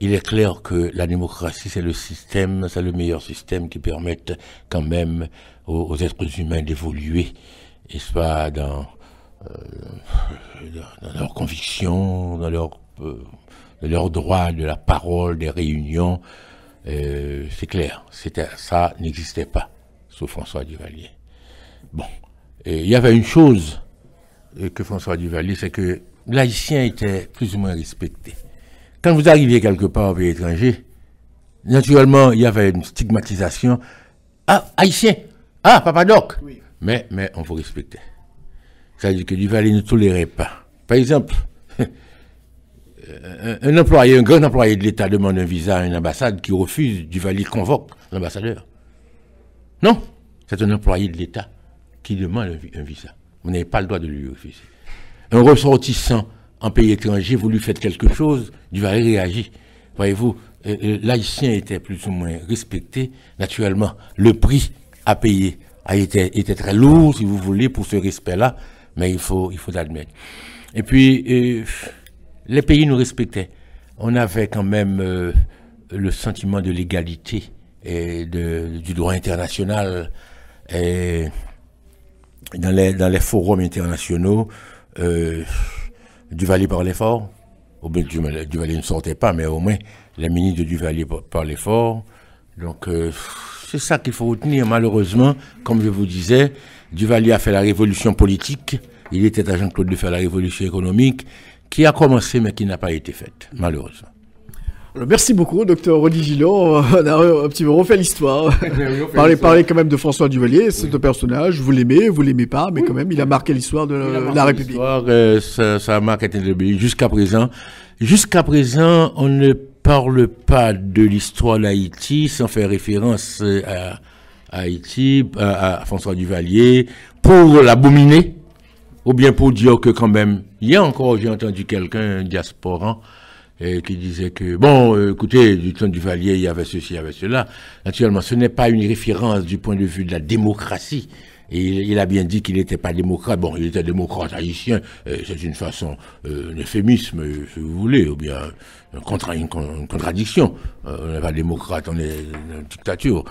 il est clair que la démocratie, c'est le système, c'est le meilleur système qui permette quand même aux, êtres humains d'évoluer, et soit dans, euh, dans leurs convictions, dans leurs euh, leur droit de la parole, des réunions. Euh, c'est clair, ça n'existait pas sous François Duvalier. Bon, il y avait une chose que François Duvalier, c'est que l'haïtien était plus ou moins respecté. Quand vous arriviez quelque part au pays étranger, naturellement, il y avait une stigmatisation. Ah, haïtien Ah, papa doc mais, mais on vous respectait. C'est-à-dire que Duvalier ne tolérait pas. Par exemple, un, employé, un grand employé de l'État demande un visa à une ambassade qui refuse, Duvalier convoque l'ambassadeur. Non, c'est un employé de l'État qui demande un, visa. Vous n'avez pas le droit de lui refuser. Un ressortissant en pays étranger, vous lui faites quelque chose, Duvalier réagit. Voyez-vous, euh, euh, l'haïtien était plus ou moins respecté. Naturellement, le prix à payer a été, était très lourd, si vous voulez, pour ce respect-là, mais il faut, il faut admettre. Et puis, euh, les pays nous respectaient. On avait quand même le sentiment de l'égalité et du droit international. Dans les, dans les forums internationaux, Duvalier parlait fort. Bien Duvalier ne sortait pas, mais au moins la ministre de Duvalier parlait fort. Donc euh, c'est ça qu'il faut retenir. Malheureusement, comme je vous disais, Duvalier a fait la révolution politique. Il était agent Claude de faire la révolution économique, qui a commencé mais qui n'a pas été faite, malheureusement merci beaucoup, docteur Rodi Gillot. On a un petit peu refait l'histoire. parler quand même de François Duvalier, c'est un personnage. Vous l'aimez, vous l'aimez pas, mais quand même, il a marqué l'histoire de la République. Euh, ça, ça, a marqué jusqu'à présent. Jusqu'à présent, on ne parle pas de l'histoire d'Haïti sans faire référence à, Haïti, à, François Duvalier, pour l'abominer, ou bien pour dire que quand même, il y a encore, j'ai entendu quelqu'un, un diasporan, qui disait que, bon, euh, écoutez, du temps du Valier, il y avait ceci, il y avait cela. Naturellement, ce n'est pas une référence du point de vue de la démocratie. Et il, a bien dit qu'il n'était pas démocrate. Bon, il était démocrate haïtien. Euh, c'est une façon, euh, un euphémisme, si vous voulez, ou bien une, contradiction. on n'est pas démocrate, on est une dictature.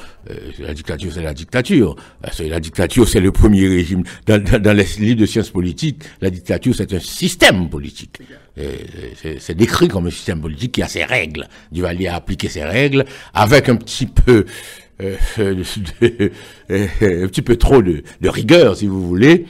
la dictature, c'est la dictature. la dictature, c'est le premier régime. Dans, dans les livres de sciences politiques, la dictature, c'est un système politique. C'est décrit comme un système politique qui a ses règles. Duvalier a appliqué ses règles avec un petit peu, euh, un petit peu trop de, rigueur, si vous voulez,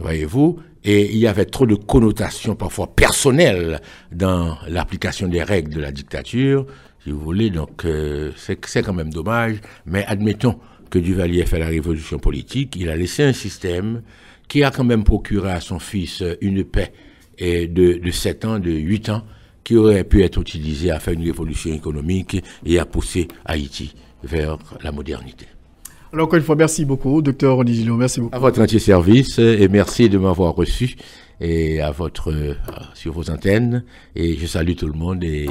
voyez-vous. Et il y avait trop de connotations parfois personnelles dans l'application des règles de la dictature, si vous voulez. Donc euh, c'est quand même dommage. Mais admettons que Duvalier a fait la révolution politique. Il a laissé un système qui a quand même procuré à son fils une paix et de, de 7 ans, de 8 ans, qui aurait pu être utilisé à faire une révolution économique et à pousser Haïti vers la modernité. Alors encore une fois, merci beaucoup, docteur Gillot, merci beaucoup. À votre entier service et merci de m'avoir reçu et à votre, euh, sur vos antennes. Et je salue tout le monde et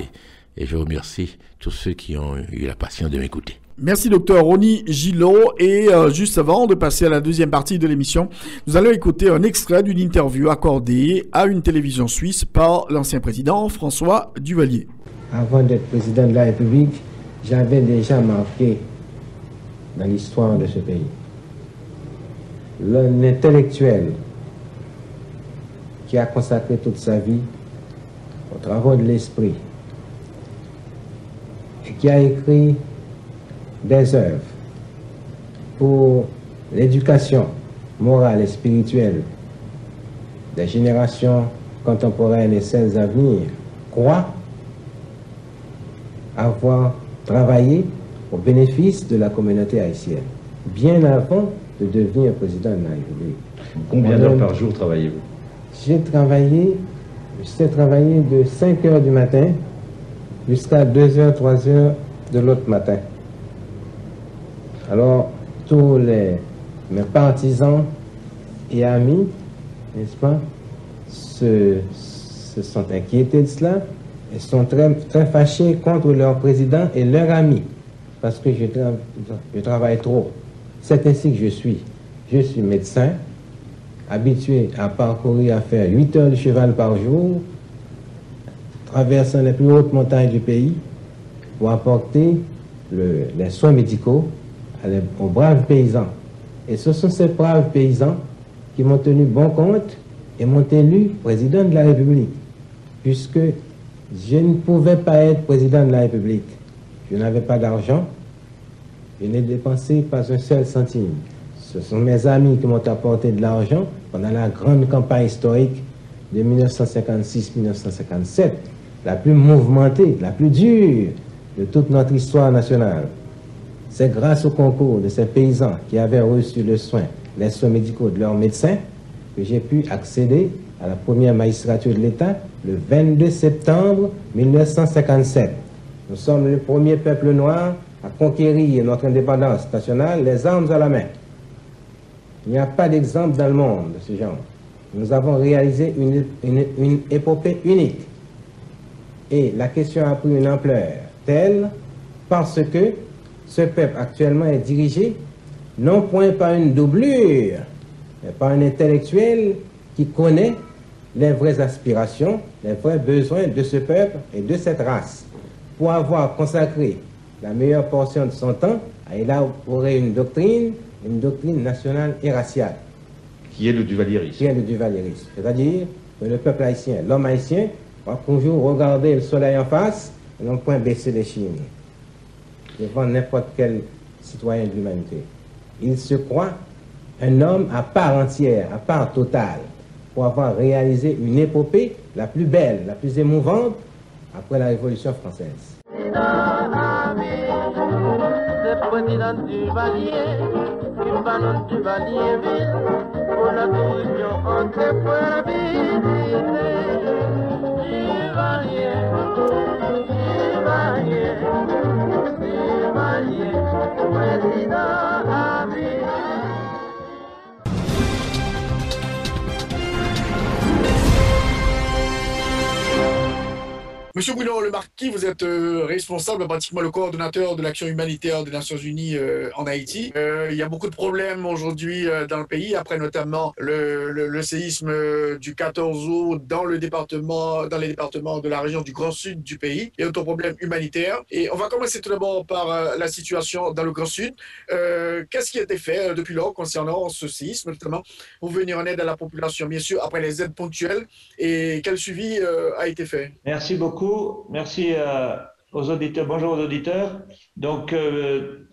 Et je remercie tous ceux qui ont eu la patience de m'écouter. Merci docteur Ronnie Gillot. Et euh, juste avant de passer à la deuxième partie de l'émission, nous allons écouter un extrait d'une interview accordée à une télévision suisse par l'ancien président François Duvalier. Avant d'être président de la République, j'avais déjà marqué dans l'histoire de ce pays. L'intellectuel qui a consacré toute sa vie aux travaux de l'esprit et qui a écrit des œuvres pour l'éducation morale et spirituelle des générations contemporaines et celles à venir, croit avoir travaillé au bénéfice de la communauté haïtienne, bien avant de devenir président de la République. Combien d'heures par jour travaillez-vous? J'ai travaillé, j'ai travaillé de 5 heures du matin jusqu'à 2 heures, 3 heures de l'autre matin. Alors, tous les, mes partisans et amis, n'est-ce pas, se, se, sont inquiétés de cela sont très, très fâchés contre leur président et leurs amis parce que je, tra je travaille trop. C'est ainsi que je suis. Je suis médecin, habitué à parcourir, à faire 8 heures de cheval par jour, traversant les plus hautes montagnes du pays pour apporter le, les soins médicaux aux braves paysans. Et ce sont ces braves paysans qui m'ont tenu bon compte et m'ont élu président de la République, puisque je ne pouvais pas être président de la République. Je n'avais pas d'argent, je n'ai dépensé pas un seul centime. Ce sont mes amis qui m'ont apporté de l'argent pendant la grande campagne historique de 1956-1957, la plus mouvementée, la plus dure de toute notre histoire nationale. C'est grâce au concours de ces paysans qui avaient reçu le soin, les soins médicaux de leurs médecins, que j'ai pu accéder à la première magistrature de l'État le 22 septembre 1957. Nous sommes le premier peuple noir à conquérir notre indépendance nationale les armes à la main. Il n'y a pas d'exemple dans le monde de ce genre. Nous avons réalisé une, une, une épopée unique. Et la question a pris une ampleur telle parce que ce peuple actuellement est dirigé non point par une doublure, mais par un intellectuel qui connaît les vraies aspirations, les vrais besoins de ce peuple et de cette race, pour avoir consacré la meilleure portion de son temps à élaborer une doctrine, une doctrine nationale et raciale. Qui est le duvalierisme Qui est le duvalierisme. C'est-à-dire que le peuple haïtien, l'homme haïtien, va toujours regarder le soleil en face et non point baisser les chines devant n'importe quel citoyen de l'humanité. Il se croit un homme à part entière, à part totale, pour avoir réalisé une épopée la plus belle, la plus émouvante après la Révolution française. Monsieur Bruno Le Marquis, vous êtes euh, responsable, pratiquement le coordonnateur de l'action humanitaire des Nations Unies euh, en Haïti. Euh, il y a beaucoup de problèmes aujourd'hui dans le pays, après notamment le, séisme du 14 août dans le département, dans les départements de la région du Grand Sud du pays. Il y a d'autres problèmes humanitaires. Et on va commencer tout d'abord par la situation dans le Grand Sud. Qu'est-ce qui a été fait depuis lors concernant ce séisme, notamment pour venir en aide à la population, bien sûr, après les aides ponctuelles, et quel suivi a été fait? Merci beaucoup. Merci euh, aux auditeurs. Bonjour aux auditeurs. Donc, euh,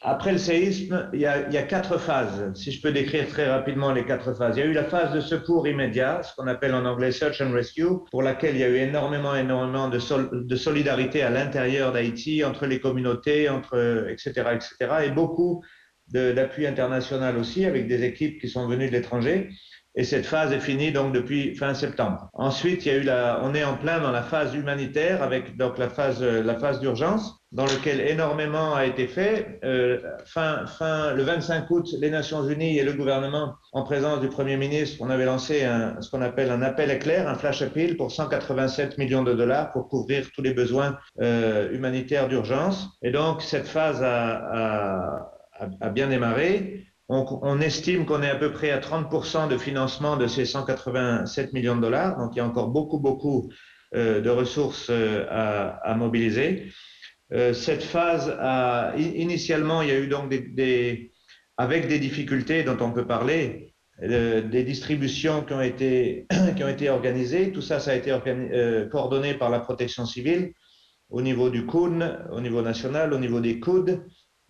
après le séisme, il y, a, quatre phases. Si je peux décrire très rapidement les quatre phases. Il y a eu la phase de secours immédiat, ce qu'on appelle en anglais search and rescue, pour laquelle il y a eu énormément, énormément de, sol, de solidarité à l'intérieur d'Haïti, entre les communautés, etc., etc., et beaucoup d'appui international aussi, avec des équipes qui sont venues de l'étranger. Et cette phase est finie donc depuis fin septembre. Ensuite, il y a eu la, on est en plein dans la phase humanitaire avec donc la phase, la phase d'urgence dans lequel énormément a été fait. Euh, fin, fin, le 25 août, les Nations Unies et le gouvernement, en présence du Premier ministre, on avait lancé un, ce qu'on appelle un appel éclair, un flash appeal pour 187 millions de dollars pour couvrir tous les besoins euh, humanitaires d'urgence. Et donc, cette phase a, a, a bien démarré. On, estime qu'on est à peu près à 30% de financement de ces 187 millions de dollars. Donc, il y a encore beaucoup, beaucoup euh, de ressources euh, à, mobiliser. Euh, cette phase, initialement, il y a eu donc des, avec des difficultés dont on peut parler, des distributions qui ont été qui ont été organisées. Tout ça, ça a été coordonné par la protection civile au niveau du CUN, au niveau national, au niveau des COUD,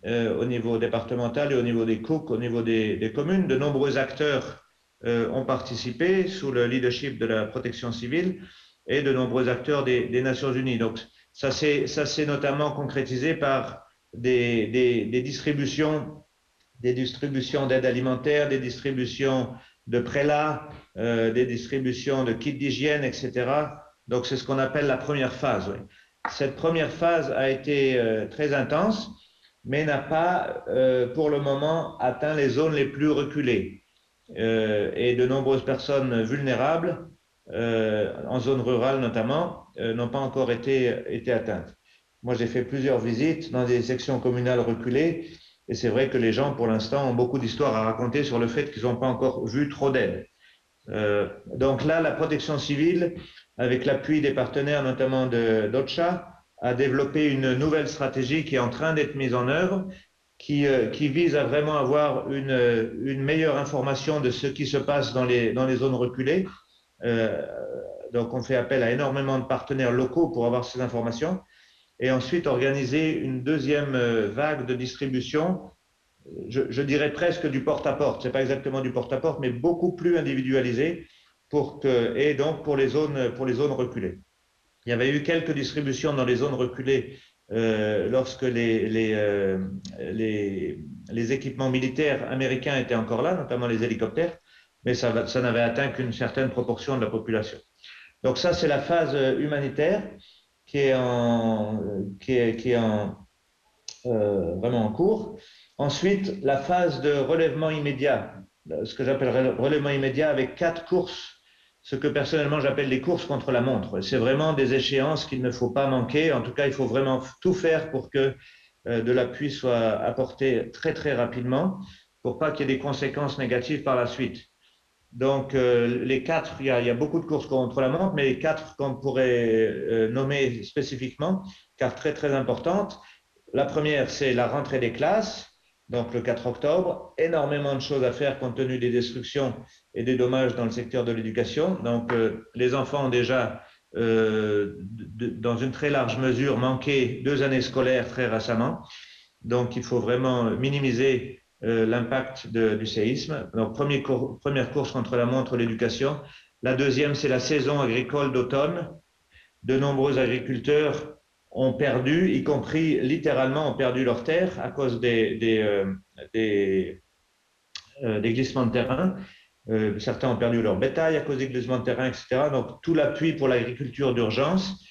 euh, au niveau départemental et au niveau des COUC, au niveau des, communes. De nombreux acteurs euh, ont participé sous le leadership de la protection civile et de nombreux acteurs des, Nations Unies. Donc, ça s'est notamment concrétisé par des, des, distributions, des distributions d'aide alimentaire, des distributions de prélats, euh, des distributions de kits d'hygiène, etc. Donc, c'est ce qu'on appelle la première phase. Cette première phase a été euh, très intense, mais n'a pas, euh, pour le moment, atteint les zones les plus reculées. Euh, et de nombreuses personnes vulnérables, euh, en zone rurale notamment, euh, n'ont pas encore été, été atteintes. Moi, j'ai fait plusieurs visites dans des sections communales reculées, et c'est vrai que les gens, pour l'instant, ont beaucoup d'histoires à raconter sur le fait qu'ils n'ont pas encore vu trop d'aide. Euh, donc là, la protection civile, avec l'appui des partenaires, notamment de d'OCHA, a développé une nouvelle stratégie qui est en train d'être mise en œuvre, qui, euh, vise à vraiment avoir une, une meilleure information de ce qui se passe dans les, zones reculées. Euh, donc, on fait appel à énormément de partenaires locaux pour avoir ces informations. Et ensuite, organiser une deuxième euh, vague de distribution je, dirais presque du porte-à-porte. Ce n'est pas exactement du porte-à-porte, mais beaucoup plus individualisé et donc pour les zones reculées. Il y avait eu quelques distributions dans les zones reculées euh, lorsque les, les, euh, les, les, équipements militaires américains étaient encore là, notamment les hélicoptères, mais ça, ça n'avait atteint qu'une certaine proportion de la population. Donc ça, c'est la phase humanitaire qui est, en, qui est, qui est en, euh, vraiment en cours. Ensuite, la phase de relèvement immédiat, ce que j'appellerais relèvement immédiat avec quatre courses, ce que personnellement j'appelle les courses contre la montre. C'est vraiment des échéances qu'il ne faut pas manquer. En tout cas, il faut vraiment tout faire pour que euh, de l'appui soit apporté très très rapidement, pour pas qu'il y ait des conséquences négatives par la suite. Donc, euh, les quatre, il y, a, il y, a, beaucoup de courses contre la montre, mais les quatre qu'on pourrait euh, nommer spécifiquement, car très très importantes. La première, c'est la rentrée des classes donc le 4 octobre. Énormément de choses à faire compte tenu des destructions et des dommages dans le secteur de l'éducation. Donc euh, les enfants ont déjà, euh, dans une très large mesure, manqué deux années scolaires très récemment. Donc il faut vraiment minimiser euh, l'impact du séisme. Donc première course contre la montre, l'éducation. La deuxième, c'est la saison agricole d'automne. De nombreux agriculteurs ont perdu, y compris littéralement ont perdu leur terre à cause des, des, euh, euh, glissements de terrain. Euh, certains ont perdu leur bétail à cause des glissements de terrain, etc. Donc tout l'appui pour l'agriculture d'urgence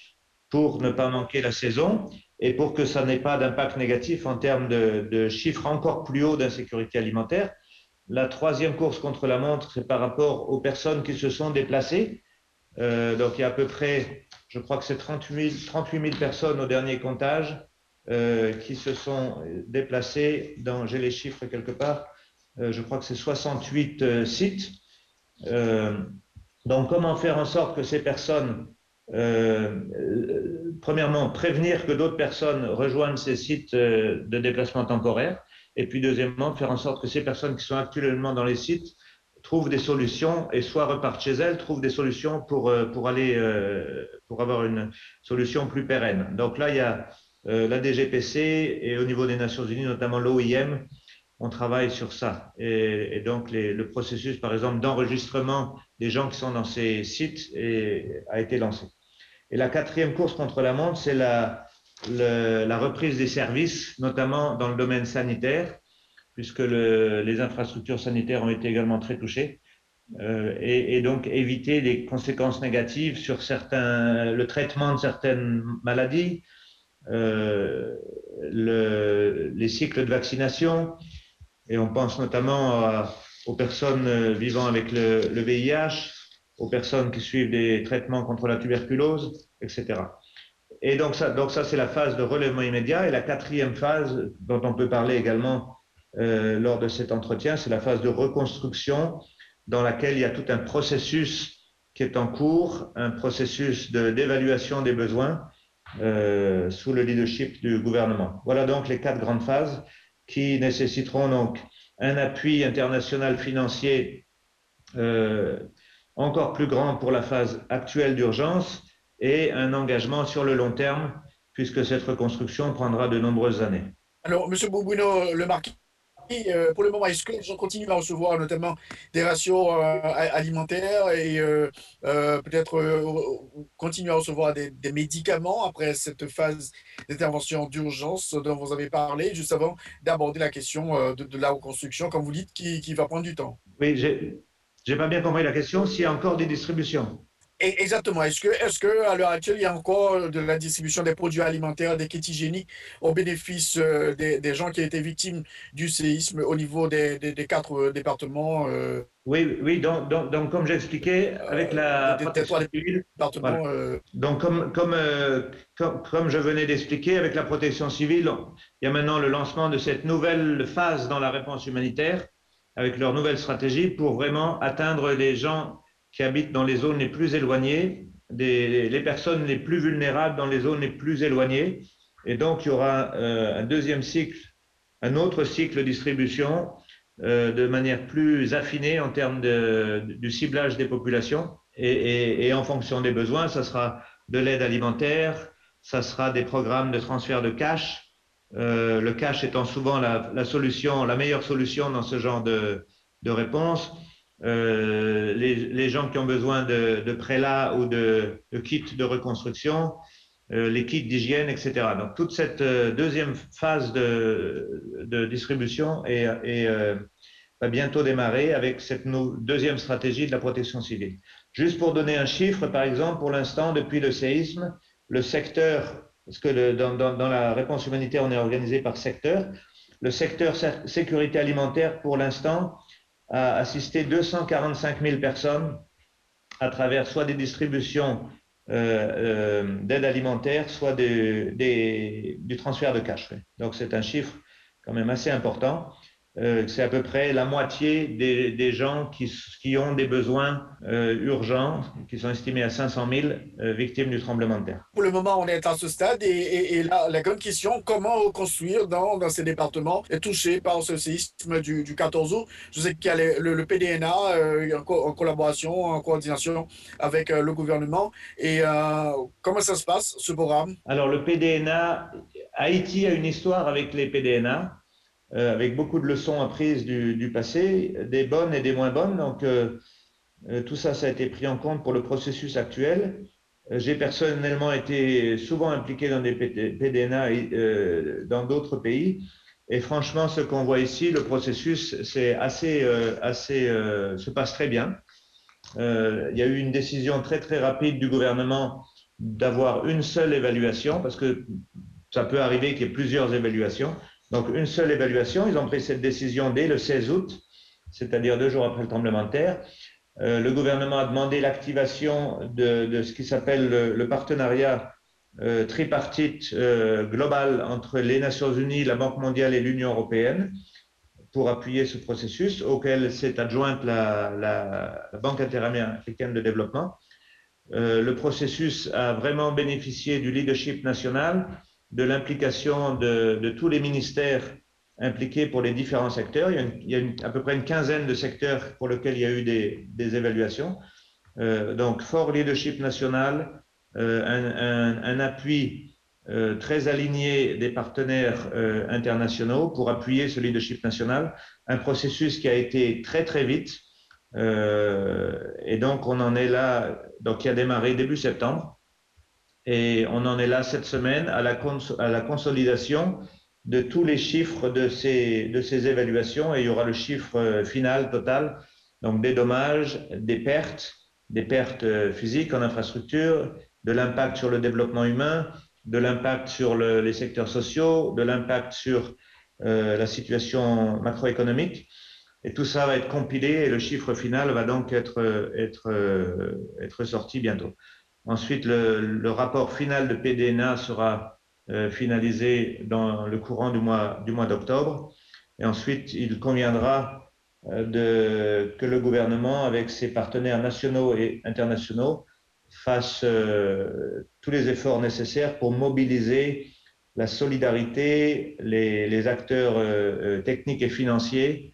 pour ne pas manquer la saison et pour que ça n'ait pas d'impact négatif en termes de, chiffres encore plus hauts d'insécurité alimentaire. La troisième course contre la montre, c'est par rapport aux personnes qui se sont déplacées. Donc il y a à peu près je crois que c'est 38 000, personnes au dernier comptage euh, qui se sont déplacées dans, j'ai les chiffres quelque part, euh, je crois que c'est 68 euh, sites. donc, comment faire en sorte que ces personnes, premièrement, prévenir que d'autres personnes rejoignent ces sites de déplacement temporaire, et puis deuxièmement, faire en sorte que ces personnes qui sont actuellement dans les sites trouvent des solutions et soit repartent chez elles, trouvent des solutions pour, euh, pour aller, euh, pour avoir une solution plus pérenne. Donc là, il y a euh, la DGPC et au niveau des Nations Unies, notamment l'OIM, on travaille sur ça. Et, donc, les, le processus, par exemple, d'enregistrement des gens qui sont dans ces sites a été lancé. Et la quatrième course contre la montre, c'est la, la reprise des services, notamment dans le domaine sanitaire puisque le, les infrastructures sanitaires ont été également très touchées. et, et, donc éviter les conséquences négatives sur certains, le traitement de certaines maladies, euh, le, les cycles de vaccination, et on pense notamment aux personnes vivant avec le, le, VIH, aux personnes qui suivent des traitements contre la tuberculose, etc. Et donc ça, donc ça c'est la phase de relèvement immédiat. Et la quatrième phase, dont on peut parler également euh, lors de cet entretien, c'est la phase de reconstruction dans laquelle il y a tout un processus qui est en cours, un processus d'évaluation des besoins euh, sous le leadership du gouvernement. Voilà donc les quatre grandes phases qui nécessiteront donc un appui international financier euh, encore plus grand pour la phase actuelle d'urgence et un engagement sur le long terme, puisque cette reconstruction prendra de nombreuses années. Alors, Monsieur Boubouino, le marquis, euh, pour le moment, est-ce que les gens continuent à recevoir notamment des rations euh, alimentaires et euh, peut-être continuent à recevoir des, médicaments après cette phase d'intervention d'urgence dont vous avez parlé, juste avant d'aborder la question de, la reconstruction, comme vous dites, qui, qui va prendre du temps? Oui, j'ai pas bien compris la question. S'il y a encore des distributions Exactement. Est-ce que, est-ce que à l'heure actuelle, il y a encore de la distribution des produits alimentaires, des kits hygiéniques au bénéfice euh, des, des, gens qui ont été victimes du séisme au niveau des, des, des quatre euh, départements euh... Oui, oui. Donc, donc, donc comme j'expliquais, avec la protection civile, voilà. euh... donc comme comme, comme comme je venais d'expliquer, avec la protection civile, il y a maintenant le lancement de cette nouvelle phase dans la réponse humanitaire, avec leur nouvelle stratégie pour vraiment atteindre les gens qui habitent dans les zones les plus éloignées, des, les personnes les plus vulnérables dans les zones les plus éloignées. Et donc, il y aura euh, un deuxième cycle, un autre cycle distribution euh, de manière plus affinée en termes de, du ciblage des populations. Et, et, et, en fonction des besoins, ça sera de l'aide alimentaire, ça sera des programmes de transfert de cash, euh, le cash étant souvent la, la, solution, la meilleure solution dans ce genre de, de réponse euh, les, les, gens qui ont besoin de, de prélats ou de, de, kits de reconstruction, euh, les kits d'hygiène, etc. Donc toute cette euh, deuxième phase de, de distribution est, est euh, va bientôt démarrer avec cette deuxième stratégie de la protection civile. Juste pour donner un chiffre, par exemple, pour l'instant, depuis le séisme, le secteur, parce que le, dans, dans, dans la réponse humanitaire, on est organisé par secteur, le secteur sécurité alimentaire, pour l'instant, a assisté 245 000 personnes à travers soit des distributions euh, euh, d'aide alimentaire, soit des, du transfert de cash. Donc c'est un chiffre quand même assez important. Euh, c'est à peu près la moitié des, des gens qui, qui, ont des besoins euh, urgents, qui sont estimés à 500 000 euh, victimes du tremblement de terre. Pour le moment, on est à ce stade et, et, et la, la, grande question, comment reconstruire dans, dans ces départements touchés par ce séisme du, du 14 août? Je sais qu'il y a le, le, le PDNA en, co en, collaboration, en coordination avec le gouvernement. Et comment ça se passe, ce programme? Alors, le PDNA, Haïti a une histoire avec les PDNA avec beaucoup de leçons apprises du, passé, des bonnes et des moins bonnes. Donc, euh, euh, tout ça, ça a été pris en compte pour le processus actuel. Euh, j'ai personnellement été souvent impliqué dans des PDNA euh, dans d'autres pays. Et franchement, ce qu'on voit ici, le processus, c'est assez, assez se passe très bien. il y a eu une décision très, très rapide du gouvernement d'avoir une seule évaluation, parce que ça peut arriver qu'il y ait plusieurs évaluations. Donc, une seule évaluation. Ils ont pris cette décision dès le 16 août, c'est-à-dire deux jours après le tremblement de terre. Euh, le gouvernement a demandé l'activation de, ce qui s'appelle le, partenariat euh, tripartite euh, global entre les Nations Unies, la Banque mondiale et l'Union européenne pour appuyer ce processus auquel s'est adjointe la, la, Banque interaméricaine de développement. Le processus a vraiment bénéficié du leadership national de l'implication de, tous les ministères impliqués pour les différents secteurs. Il y a, à peu près une quinzaine de secteurs pour lesquels il y a eu des, évaluations. Euh, donc, fort leadership national, euh, un, un, appui euh, très aligné des partenaires internationaux pour appuyer ce leadership national, un processus qui a été très très vite. Et donc, on en est là, donc qui a démarré début septembre. Et on en est là cette semaine à la, consolidation de tous les chiffres de ces, évaluations et il y aura le chiffre final total donc des dommages, des pertes, des pertes euh, physiques en infrastructure, de l'impact sur le développement humain, de l'impact sur le, les secteurs sociaux, de l'impact sur euh, la situation macroéconomique. Et tout ça va être compilé et le chiffre final va donc euh, être sorti bientôt. Ensuite, le, rapport final de PDNA sera euh, finalisé dans le courant du mois, du mois d'octobre. Et ensuite, il conviendra euh, de, que le gouvernement, avec ses partenaires nationaux et internationaux, fasse euh, tous les efforts nécessaires pour mobiliser la solidarité, les, acteurs euh, techniques et financiers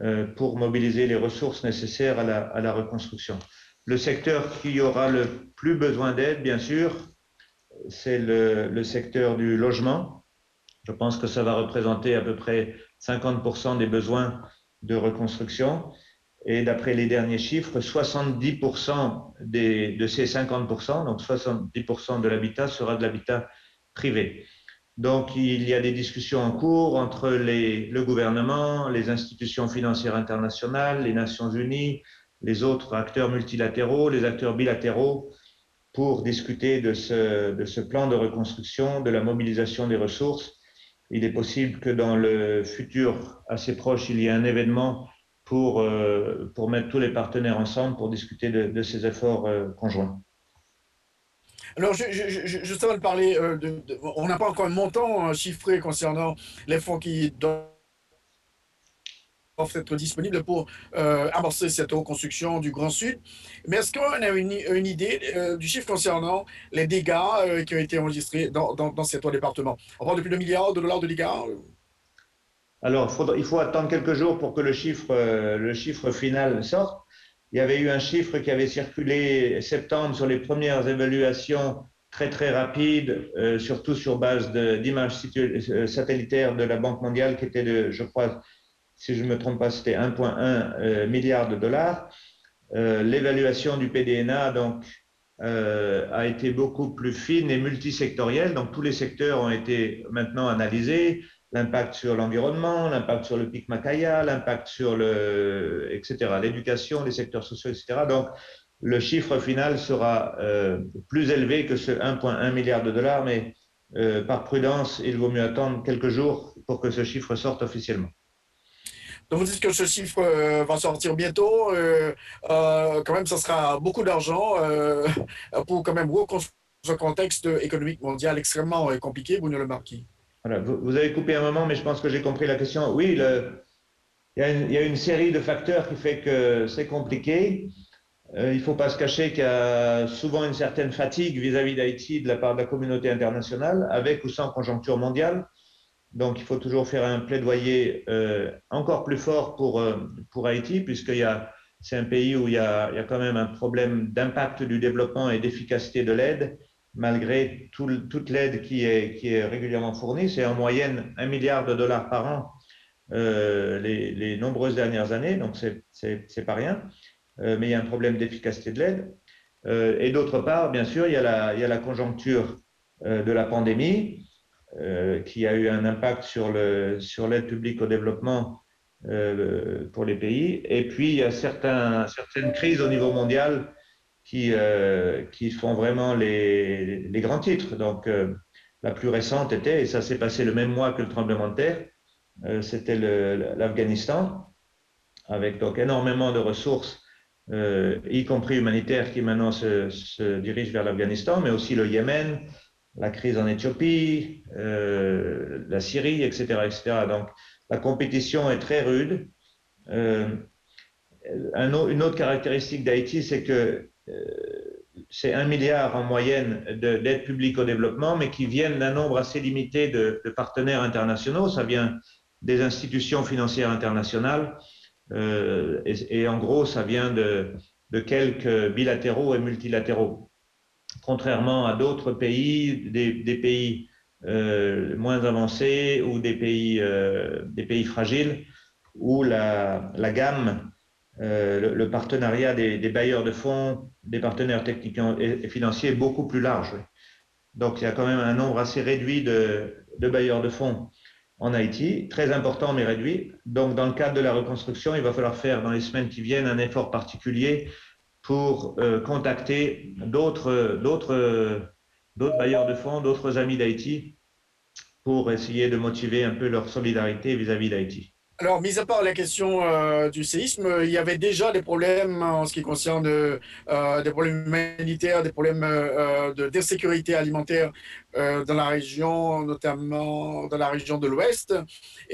euh, pour mobiliser les ressources nécessaires à la, à la reconstruction. Le secteur qui aura le plus besoin d'aide, bien sûr, c'est le, secteur du logement. Je pense que ça va représenter à peu près 50% des besoins de reconstruction. Et d'après les derniers chiffres, 70% des, de ces 50%, donc 70% de l'habitat sera de l'habitat privé. Donc, il y a des discussions en cours entre le gouvernement, les institutions financières internationales, les Nations Unies, les autres acteurs multilatéraux, les acteurs bilatéraux, pour discuter de ce, plan de reconstruction, de la mobilisation des ressources. Il est possible que dans le futur assez proche, il y ait un événement pour, euh, mettre tous les partenaires ensemble pour discuter de, ces efforts euh, conjoints. Alors, je, je, je, juste avant de parler, euh, on n'a pas encore un montant chiffré concernant les fonds qui doivent être disponible pour euh, amorcer cette reconstruction du Grand Sud. Mais est-ce qu'on a une, idée euh, du chiffre concernant les dégâts euh, qui ont été enregistrés dans, dans, dans ces trois départements? On parle de plus de milliards de dollars de dégâts Alors, il faut attendre quelques jours pour que le chiffre, le chiffre final sorte. Il y avait eu un chiffre qui avait circulé septembre sur les premières évaluations très très rapides, euh, surtout sur base d'images satellitaires de la Banque mondiale, qui était de, je crois, si je ne me trompe pas, c'était 1,1 euh, milliard de dollars. Euh, L'évaluation du PDNA donc, euh, a été beaucoup plus fine et multisectorielle. Donc, tous les secteurs ont été maintenant analysés. L'impact sur l'environnement, l'impact sur le pic Macaya, l'impact sur le, etc., l'éducation, les secteurs sociaux, etc. Donc, le chiffre final sera plus élevé que ce 1,1 milliard de dollars, mais par prudence, il vaut mieux attendre quelques jours pour que ce chiffre sorte officiellement. Donc vous dites que ce chiffre euh, va sortir bientôt. Euh, euh, quand même, ça sera beaucoup d'argent pour quand même reconstruire un contexte économique mondial extrêmement compliqué, Bruno Le Marquis. Voilà, vous, avez coupé un moment, mais je pense que j'ai compris la question. Oui, il, y a une, il, y a une, série de facteurs qui fait que c'est compliqué. Il ne faut pas se cacher qu'il y a souvent une certaine fatigue vis-à-vis d'Haïti de la part de la communauté internationale, avec ou sans conjoncture mondiale. Donc, il faut toujours faire un plaidoyer euh, encore plus fort pour, euh, pour Haïti, a, c'est un pays où il y a, il y a quand même un problème d'impact du développement et d'efficacité de l'aide, malgré tout, toute l'aide qui est, qui est régulièrement fournie. C'est en moyenne un milliard de dollars par an euh, les, les, nombreuses dernières années, donc c'est, pas rien. Euh, mais il y a un problème d'efficacité de l'aide. Euh, et d'autre part, bien sûr, il y a la, il y a la conjoncture de la pandémie euh, qui a eu un impact sur l'aide publique au développement euh, pour les pays. Et puis il y a certaines crises au niveau mondial qui euh, font vraiment les grands titres. Donc la plus récente était et ça s'est passé le même mois que le tremblement de terre. C'était l'Afghanistan avec donc énormément de ressources y compris humanitaires, qui maintenant se, se dirigent vers l'Afghanistan, mais aussi le Yémen, la crise en Éthiopie, euh, la Syrie, etc., etc. Donc, la compétition est très rude. Euh, un, une autre caractéristique d'Haïti, c'est que euh, c'est un milliard en moyenne d'aide publique au développement, mais qui viennent d'un nombre assez limité de, partenaires internationaux. Ça vient des institutions financières internationales. Et, en gros, ça vient de quelques bilatéraux et multilatéraux contrairement à d'autres pays, des, pays euh, moins avancés ou des pays, euh, des pays fragiles, où la, gamme, euh, le, partenariat des, bailleurs de fonds, des partenaires techniques et, financiers est beaucoup plus large. Donc il y a quand même un nombre assez réduit de bailleurs de fonds. en Haïti, très important mais réduit. Donc, dans le cadre de la reconstruction, il va falloir faire dans les semaines qui viennent un effort particulier pour euh, contacter d'autres, bailleurs de fonds, d'autres amis d'Haïti, pour essayer de motiver un peu leur solidarité vis-à-vis d'Haïti. Alors, mis à part la question euh, du séisme, il y avait déjà des problèmes en ce qui concerne euh, des problèmes humanitaires, des problèmes de d'insécurité alimentaire dans la région, notamment dans la région de l'Ouest.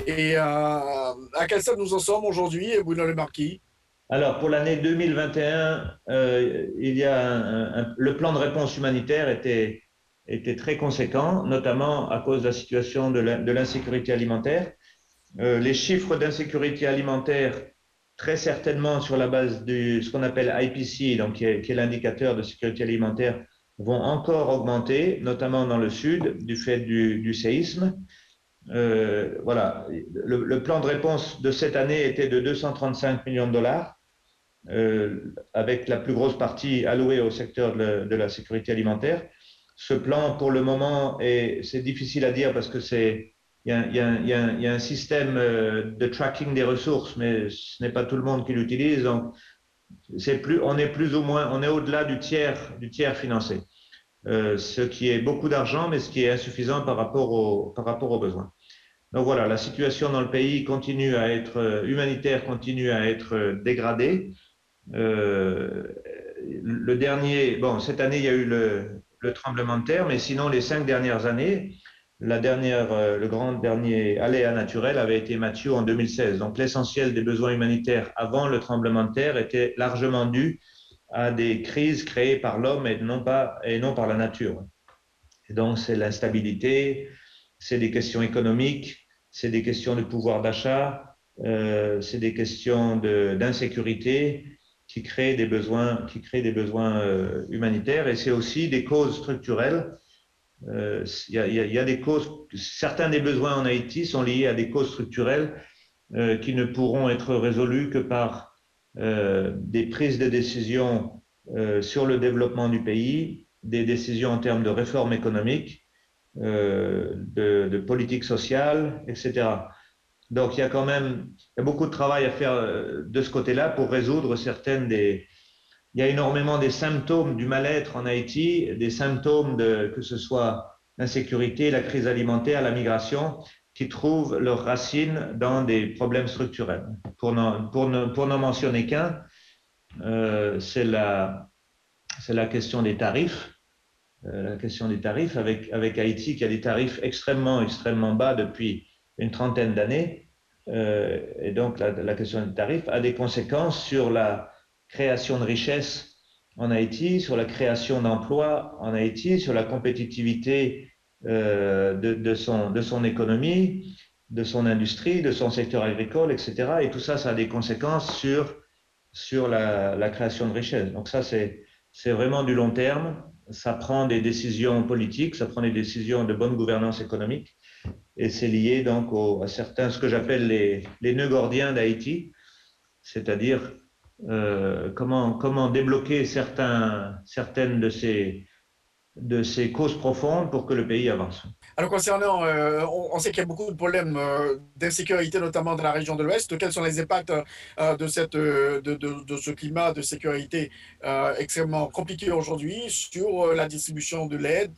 Et à quel stade nous en sommes aujourd'hui, Bruno Le Marquis? Alors, pour l'année 2021, euh, il y a le plan de réponse humanitaire était, était très conséquent, notamment à cause de la situation de l'insécurité alimentaire. Euh, les chiffres d'insécurité alimentaire, très certainement sur la base de ce qu'on appelle IPC, donc qui est, l'indicateur de sécurité alimentaire, vont encore augmenter, notamment dans le sud, du fait du, séisme. Euh, voilà, le plan de réponse de cette année était de 235 millions de dollars, euh, avec la plus grosse partie allouée au secteur de la, sécurité alimentaire. Ce plan, pour le moment, est, c'est difficile à dire parce que c'est, il y a, y y a un- système euh, de tracking des ressources, mais ce n'est pas tout le monde qui l'utilise. Donc, c'est plus, on est plus ou moins, on est au-delà du tiers, du tiers financé. Euh, ce qui est beaucoup d'argent, mais ce qui est insuffisant par rapport, au, par rapport aux besoins. Donc voilà, la situation dans le pays continue à être euh, humanitaire, continue à être dégradée. Euh, le dernier, bon, cette année, il y a eu le, le tremblement de terre, mais sinon, les cinq dernières années, la dernière, euh, le grand dernier aléa naturel avait été Mathieu en 2016. Donc, l'essentiel des besoins humanitaires avant le tremblement de terre était largement dû à des crises créées par l'homme et non pas, et non par la nature. Donc, c'est l'instabilité, c'est des questions économiques, c'est des questions de pouvoir d'achat, euh, c'est des questions d'insécurité qui créent des besoins, qui créent des besoins euh, humanitaires et c'est aussi des causes structurelles. Euh, Il y, a, des causes, certains des besoins en Haïti sont liés à des causes structurelles euh, qui ne pourront être résolues que par des prises de décisions euh, sur le développement du pays, des décisions en termes de réforme économique, euh, de, de politique sociale, etc. Donc il y a quand même beaucoup de travail à faire euh, de ce côté-là pour résoudre certaines des. Il y a énormément des symptômes du mal-être en Haïti, des symptômes de que ce soit l'insécurité, la crise alimentaire, la migration, qui trouvent leurs racines dans des problèmes structurels. Pour n'en pour ne, pour n'en mentionner qu'un, euh, c'est la la question des tarifs. Euh, la question des tarifs avec, avec Haïti qui a des tarifs extrêmement, extrêmement bas depuis une trentaine d'années. Euh, et donc, la, question des tarifs a des conséquences sur la création de richesses en Haïti, sur la création d'emplois en Haïti, sur la compétitivité euh, de, son, de son économie, de son industrie, de son secteur agricole, etc. Et tout ça, ça a des conséquences sur, sur la, la création de richesses. Donc ça, c'est vraiment du long terme. Ça prend des décisions politiques, ça prend des décisions de bonne gouvernance économique. Et c'est lié donc à certains, ce que j'appelle les, nœuds gordiens d'Haïti, c'est-à-dire euh, comment, débloquer certaines de ces, causes profondes pour que le pays avance. Alors concernant, euh, on, sait qu'il y a beaucoup de problèmes euh, d'insécurité, notamment dans la région de l'Ouest. Quels sont les impacts de, ce climat de sécurité extrêmement compliqué aujourd'hui sur la distribution de l'aide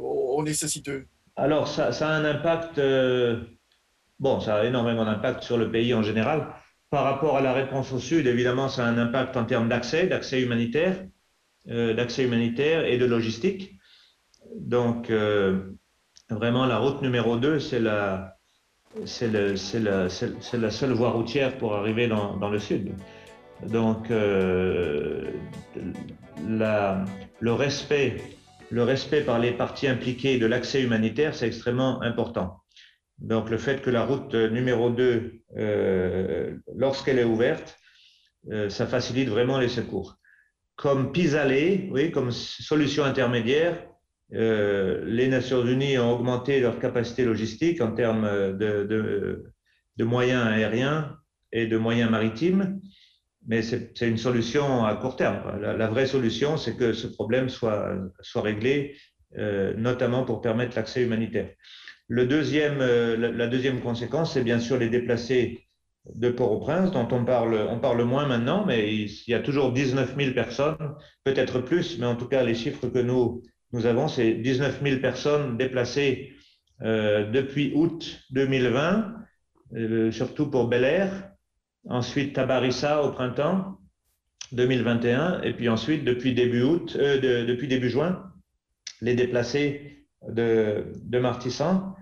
aux, nécessiteux? Alors ça, a un impact, bon, ça a énormément d'impact sur le pays en général. Par rapport à la réponse au Sud, évidemment, ça a un impact en termes d'accès, d'accès humanitaire, d'accès humanitaire et de logistique. Donc, euh, vraiment, la route numéro 2, c'est la, seule voie routière pour arriver dans, le sud. Donc, euh, le, respect, le respect par les parties impliquées de l'accès humanitaire, c'est extrêmement important. Donc, le fait que la route numéro 2, euh, lorsqu'elle est ouverte, euh, ça facilite vraiment les secours. Comme pis-aller, oui, comme solution intermédiaire, euh, les Nations Unies ont augmenté leur capacité logistique en termes de, de, de moyens aériens et de moyens maritimes, mais c'est une solution à court terme. La, vraie solution, c'est que ce problème soit, soit réglé, euh, notamment pour permettre l'accès humanitaire. Le deuxième, euh, la, la deuxième conséquence, c'est bien sûr les déplacés de Port-au-Prince, dont on parle, on parle moins maintenant, mais il y a toujours 19 000 personnes, peut-être plus, mais en tout cas, les chiffres que nous, nous avons, c'est 19 000 personnes déplacées euh, depuis août 2020, euh, surtout pour Bel Air, ensuite Tabarissa au printemps 2021, et puis ensuite, depuis début août, euh, de- depuis début juin, les déplacés de, de Martissan.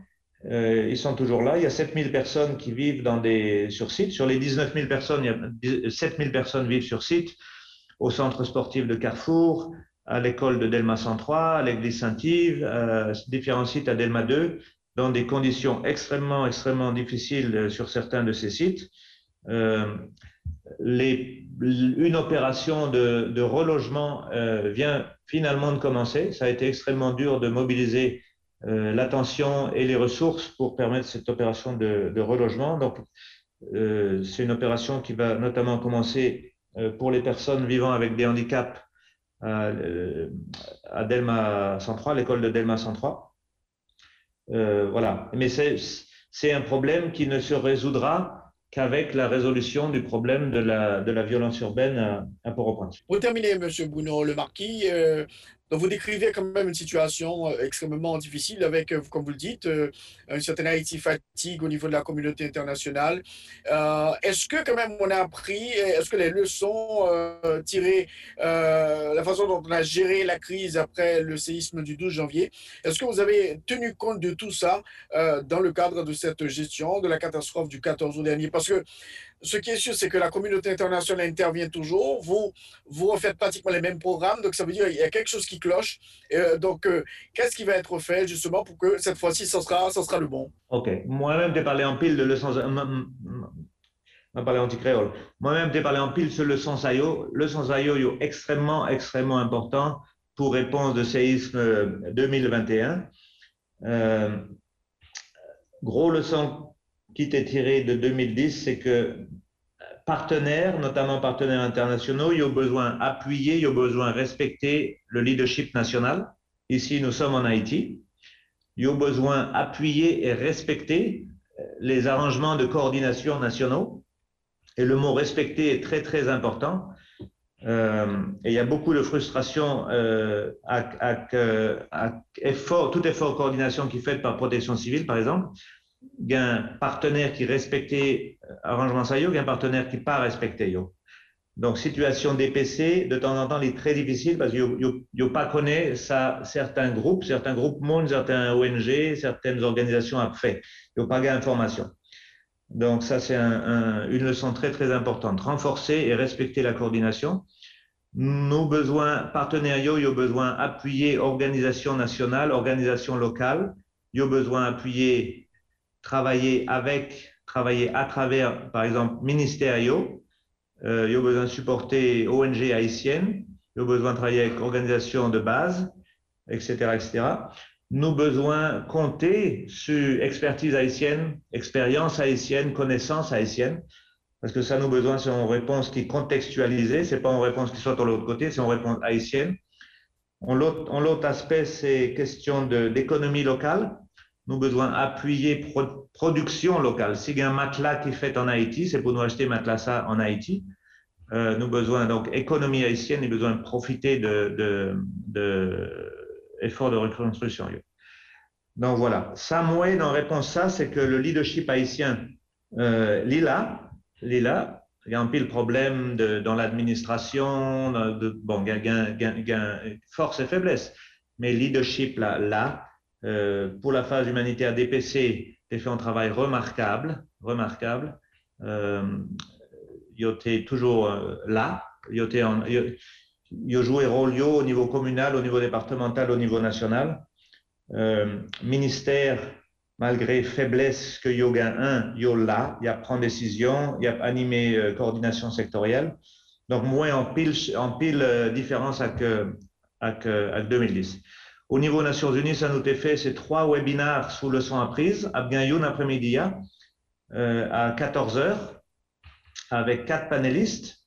Euh, ils sont toujours là. Il y a 7000 personnes qui vivent dans des, sur site. Sur les 19 000 personnes, il y a 10 7000 personnes vivent sur site, au centre sportif de Carrefour, à l'école de Delma 103, à l'église Saint-Yves, à différents sites à Delma 2, dans des conditions extrêmement, extrêmement difficiles euh, sur certains de ces sites. Euh, une opération de, relogement euh, vient finalement de commencer. Ça a été extrêmement dur de mobiliser euh, l'attention et les ressources pour permettre cette opération de, relogement. Donc, c'est une opération qui va notamment commencer pour les personnes vivant avec des handicaps à, à Delma 103, l'école de Delma 103. Euh, voilà. Mais c'est un problème qui ne se résoudra qu'avec la résolution du problème de la, de la violence urbaine à, Port-au-Prince. Pour terminer, Monsieur Bruno Le Marquis, euh, donc vous décrivez quand même une situation euh, extrêmement difficile avec, euh, comme vous le dites, euh, une certaine Haïti fatigue au niveau de la communauté internationale. Est-ce que quand même on a appris, est-ce que les leçons tirées, la façon dont on a géré la crise après le séisme du 12 janvier, est-ce que vous avez tenu compte de tout ça dans le cadre de cette gestion de la catastrophe du 14 août dernier? Parce que ce qui est sûr, c'est que la communauté internationale intervient toujours. Vous, vous refaites pratiquement les mêmes programmes. Donc, ça veut dire qu'il y a quelque chose qui cloche. Euh, donc, euh, qu'est-ce qui va être fait justement pour que cette fois-ci, ça sera, ça sera le bon? Ok. Moi-même, j'ai parlé en pile de leçons. On parlé anti-créole. Moi-même, j'ai parlé en pile sur le sens ayo. Le sens ayo est extrêmement, extrêmement important pour réponse de séisme 2021. Euh, gros leçon qui était tiré de 2010, c'est que partenaires, notamment partenaires internationaux, ils ont besoin d'appuyer, ils ont besoin respecter le leadership national. Ici, nous sommes en Haïti. Ils ont besoin d'appuyer et respecter les arrangements de coordination nationaux. Et le mot respecter est très, très important. Euh, et il y a beaucoup de frustration euh, effort, tout effort de coordination qui est fait par protection civile, par exemple. Y a un partenaire qui respectait arrangement ça, il y a un partenaire qui pas respecté. Yo. Donc, situation DPC, de temps en temps, elle est très difficile parce qu'il n'y a pas connaît ça, certains groupes, certains groupes monde, certains ONG, certaines organisations fait. Il n'y a pas d'information. Donc, ça, c'est un, un, une leçon très, très importante. Renforcer et respecter la coordination. Nos besoins partenaires, il y a besoin appuyer organisation nationale, organisation locale. Il y a besoin appuyer, travailler avec, travailler à travers, par exemple, ministériaux. Euh, il y a besoin de supporter ONG haïtiennes. Il y a besoin de travailler avec organisations de base, etc., etc. Nous besoin compter sur expertise haïtienne, expérience haïtienne, connaissance haïtienne, parce que ça nous besoin, c'est une réponse qui est contextualisée, c'est pas une réponse qui soit de l'autre côté, c'est une réponse haïtienne. En l'autre aspect, c'est question d'économie locale. Nous besoin appuyer pro, production locale. Si il y a un matelas qui est fait en Haïti, c'est pour nous acheter matelas ça en Haïti. Euh, nous besoin donc économie haïtienne, et besoin de profiter de, de, de efforts de reconstruction. Donc voilà. Moi, dans réponse à ça, c'est que le leadership haïtien, euh, Lila, Lila, il y a un pile problème de, dans l'administration, de, bon, gain, gain, gain, force et faiblesse. Mais leadership, là, là euh, pour la phase humanitaire DPC, tu fait un travail remarquable, remarquable. Euh, toujours euh, là, il était en, a joué rôle au niveau communal, au niveau départemental, au niveau national. Euh, ministère, malgré faiblesse que Yoga 1, yo là, il y a prendre décision, il y a animé euh, coordination sectorielle. Donc, moins en pile, en euh, différence avec, avec, avec 2010. Au niveau Nations Unies, ça nous a fait ces trois webinaires sous leçon apprise, à Youn après-midi, euh, à 14 heures, avec quatre panélistes.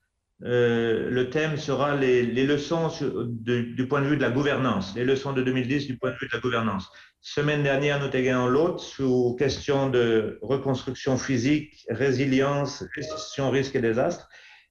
euh, le thème sera les, leçons du point de vue de la gouvernance, les leçons de 2010 du point de vue de la gouvernance. Semaine dernière, nous avons l'autre sous question de reconstruction physique, résilience, gestion risque et désastre.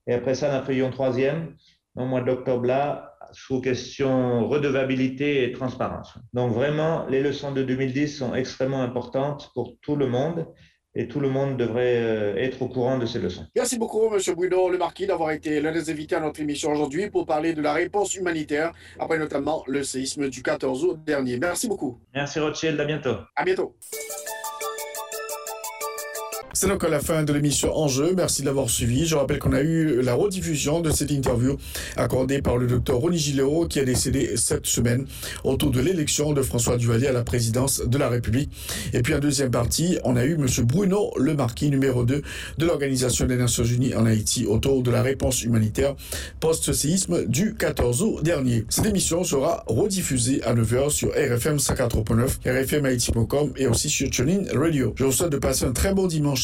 Et après ça, nous avons un troisième, au mois d'octobre là, sous question redevabilité et transparence. Donc vraiment, les leçons de 2010 sont extrêmement importantes pour tout le monde et tout le monde devrait euh, être au courant de ces leçons. Merci beaucoup, M. Bruno Le Marquis, d'avoir été l'un des invités à notre émission aujourd'hui pour parler de la réponse humanitaire après notamment le séisme du 14 août dernier. Merci beaucoup. Merci Rothschild, à bientôt. À bientôt. C'est donc la fin de l'émission Enjeu. Merci de l'avoir suivi. Je rappelle qu'on a eu la rediffusion de cette interview accordée par le docteur Ronny Gillero qui a décédé cette semaine autour de l'élection de François Duvalier à la présidence de la République. Et puis en deuxième partie, on a eu M. Bruno Le Marquis, numéro 2 de l'Organisation des Nations Unies en Haïti autour de la réponse humanitaire post-séisme du 14 août dernier. Cette émission sera rediffusée à 9h sur RFM 54.9, rfmhaïti.com et aussi sur TuneIn Radio. Je vous souhaite de passer un très bon dimanche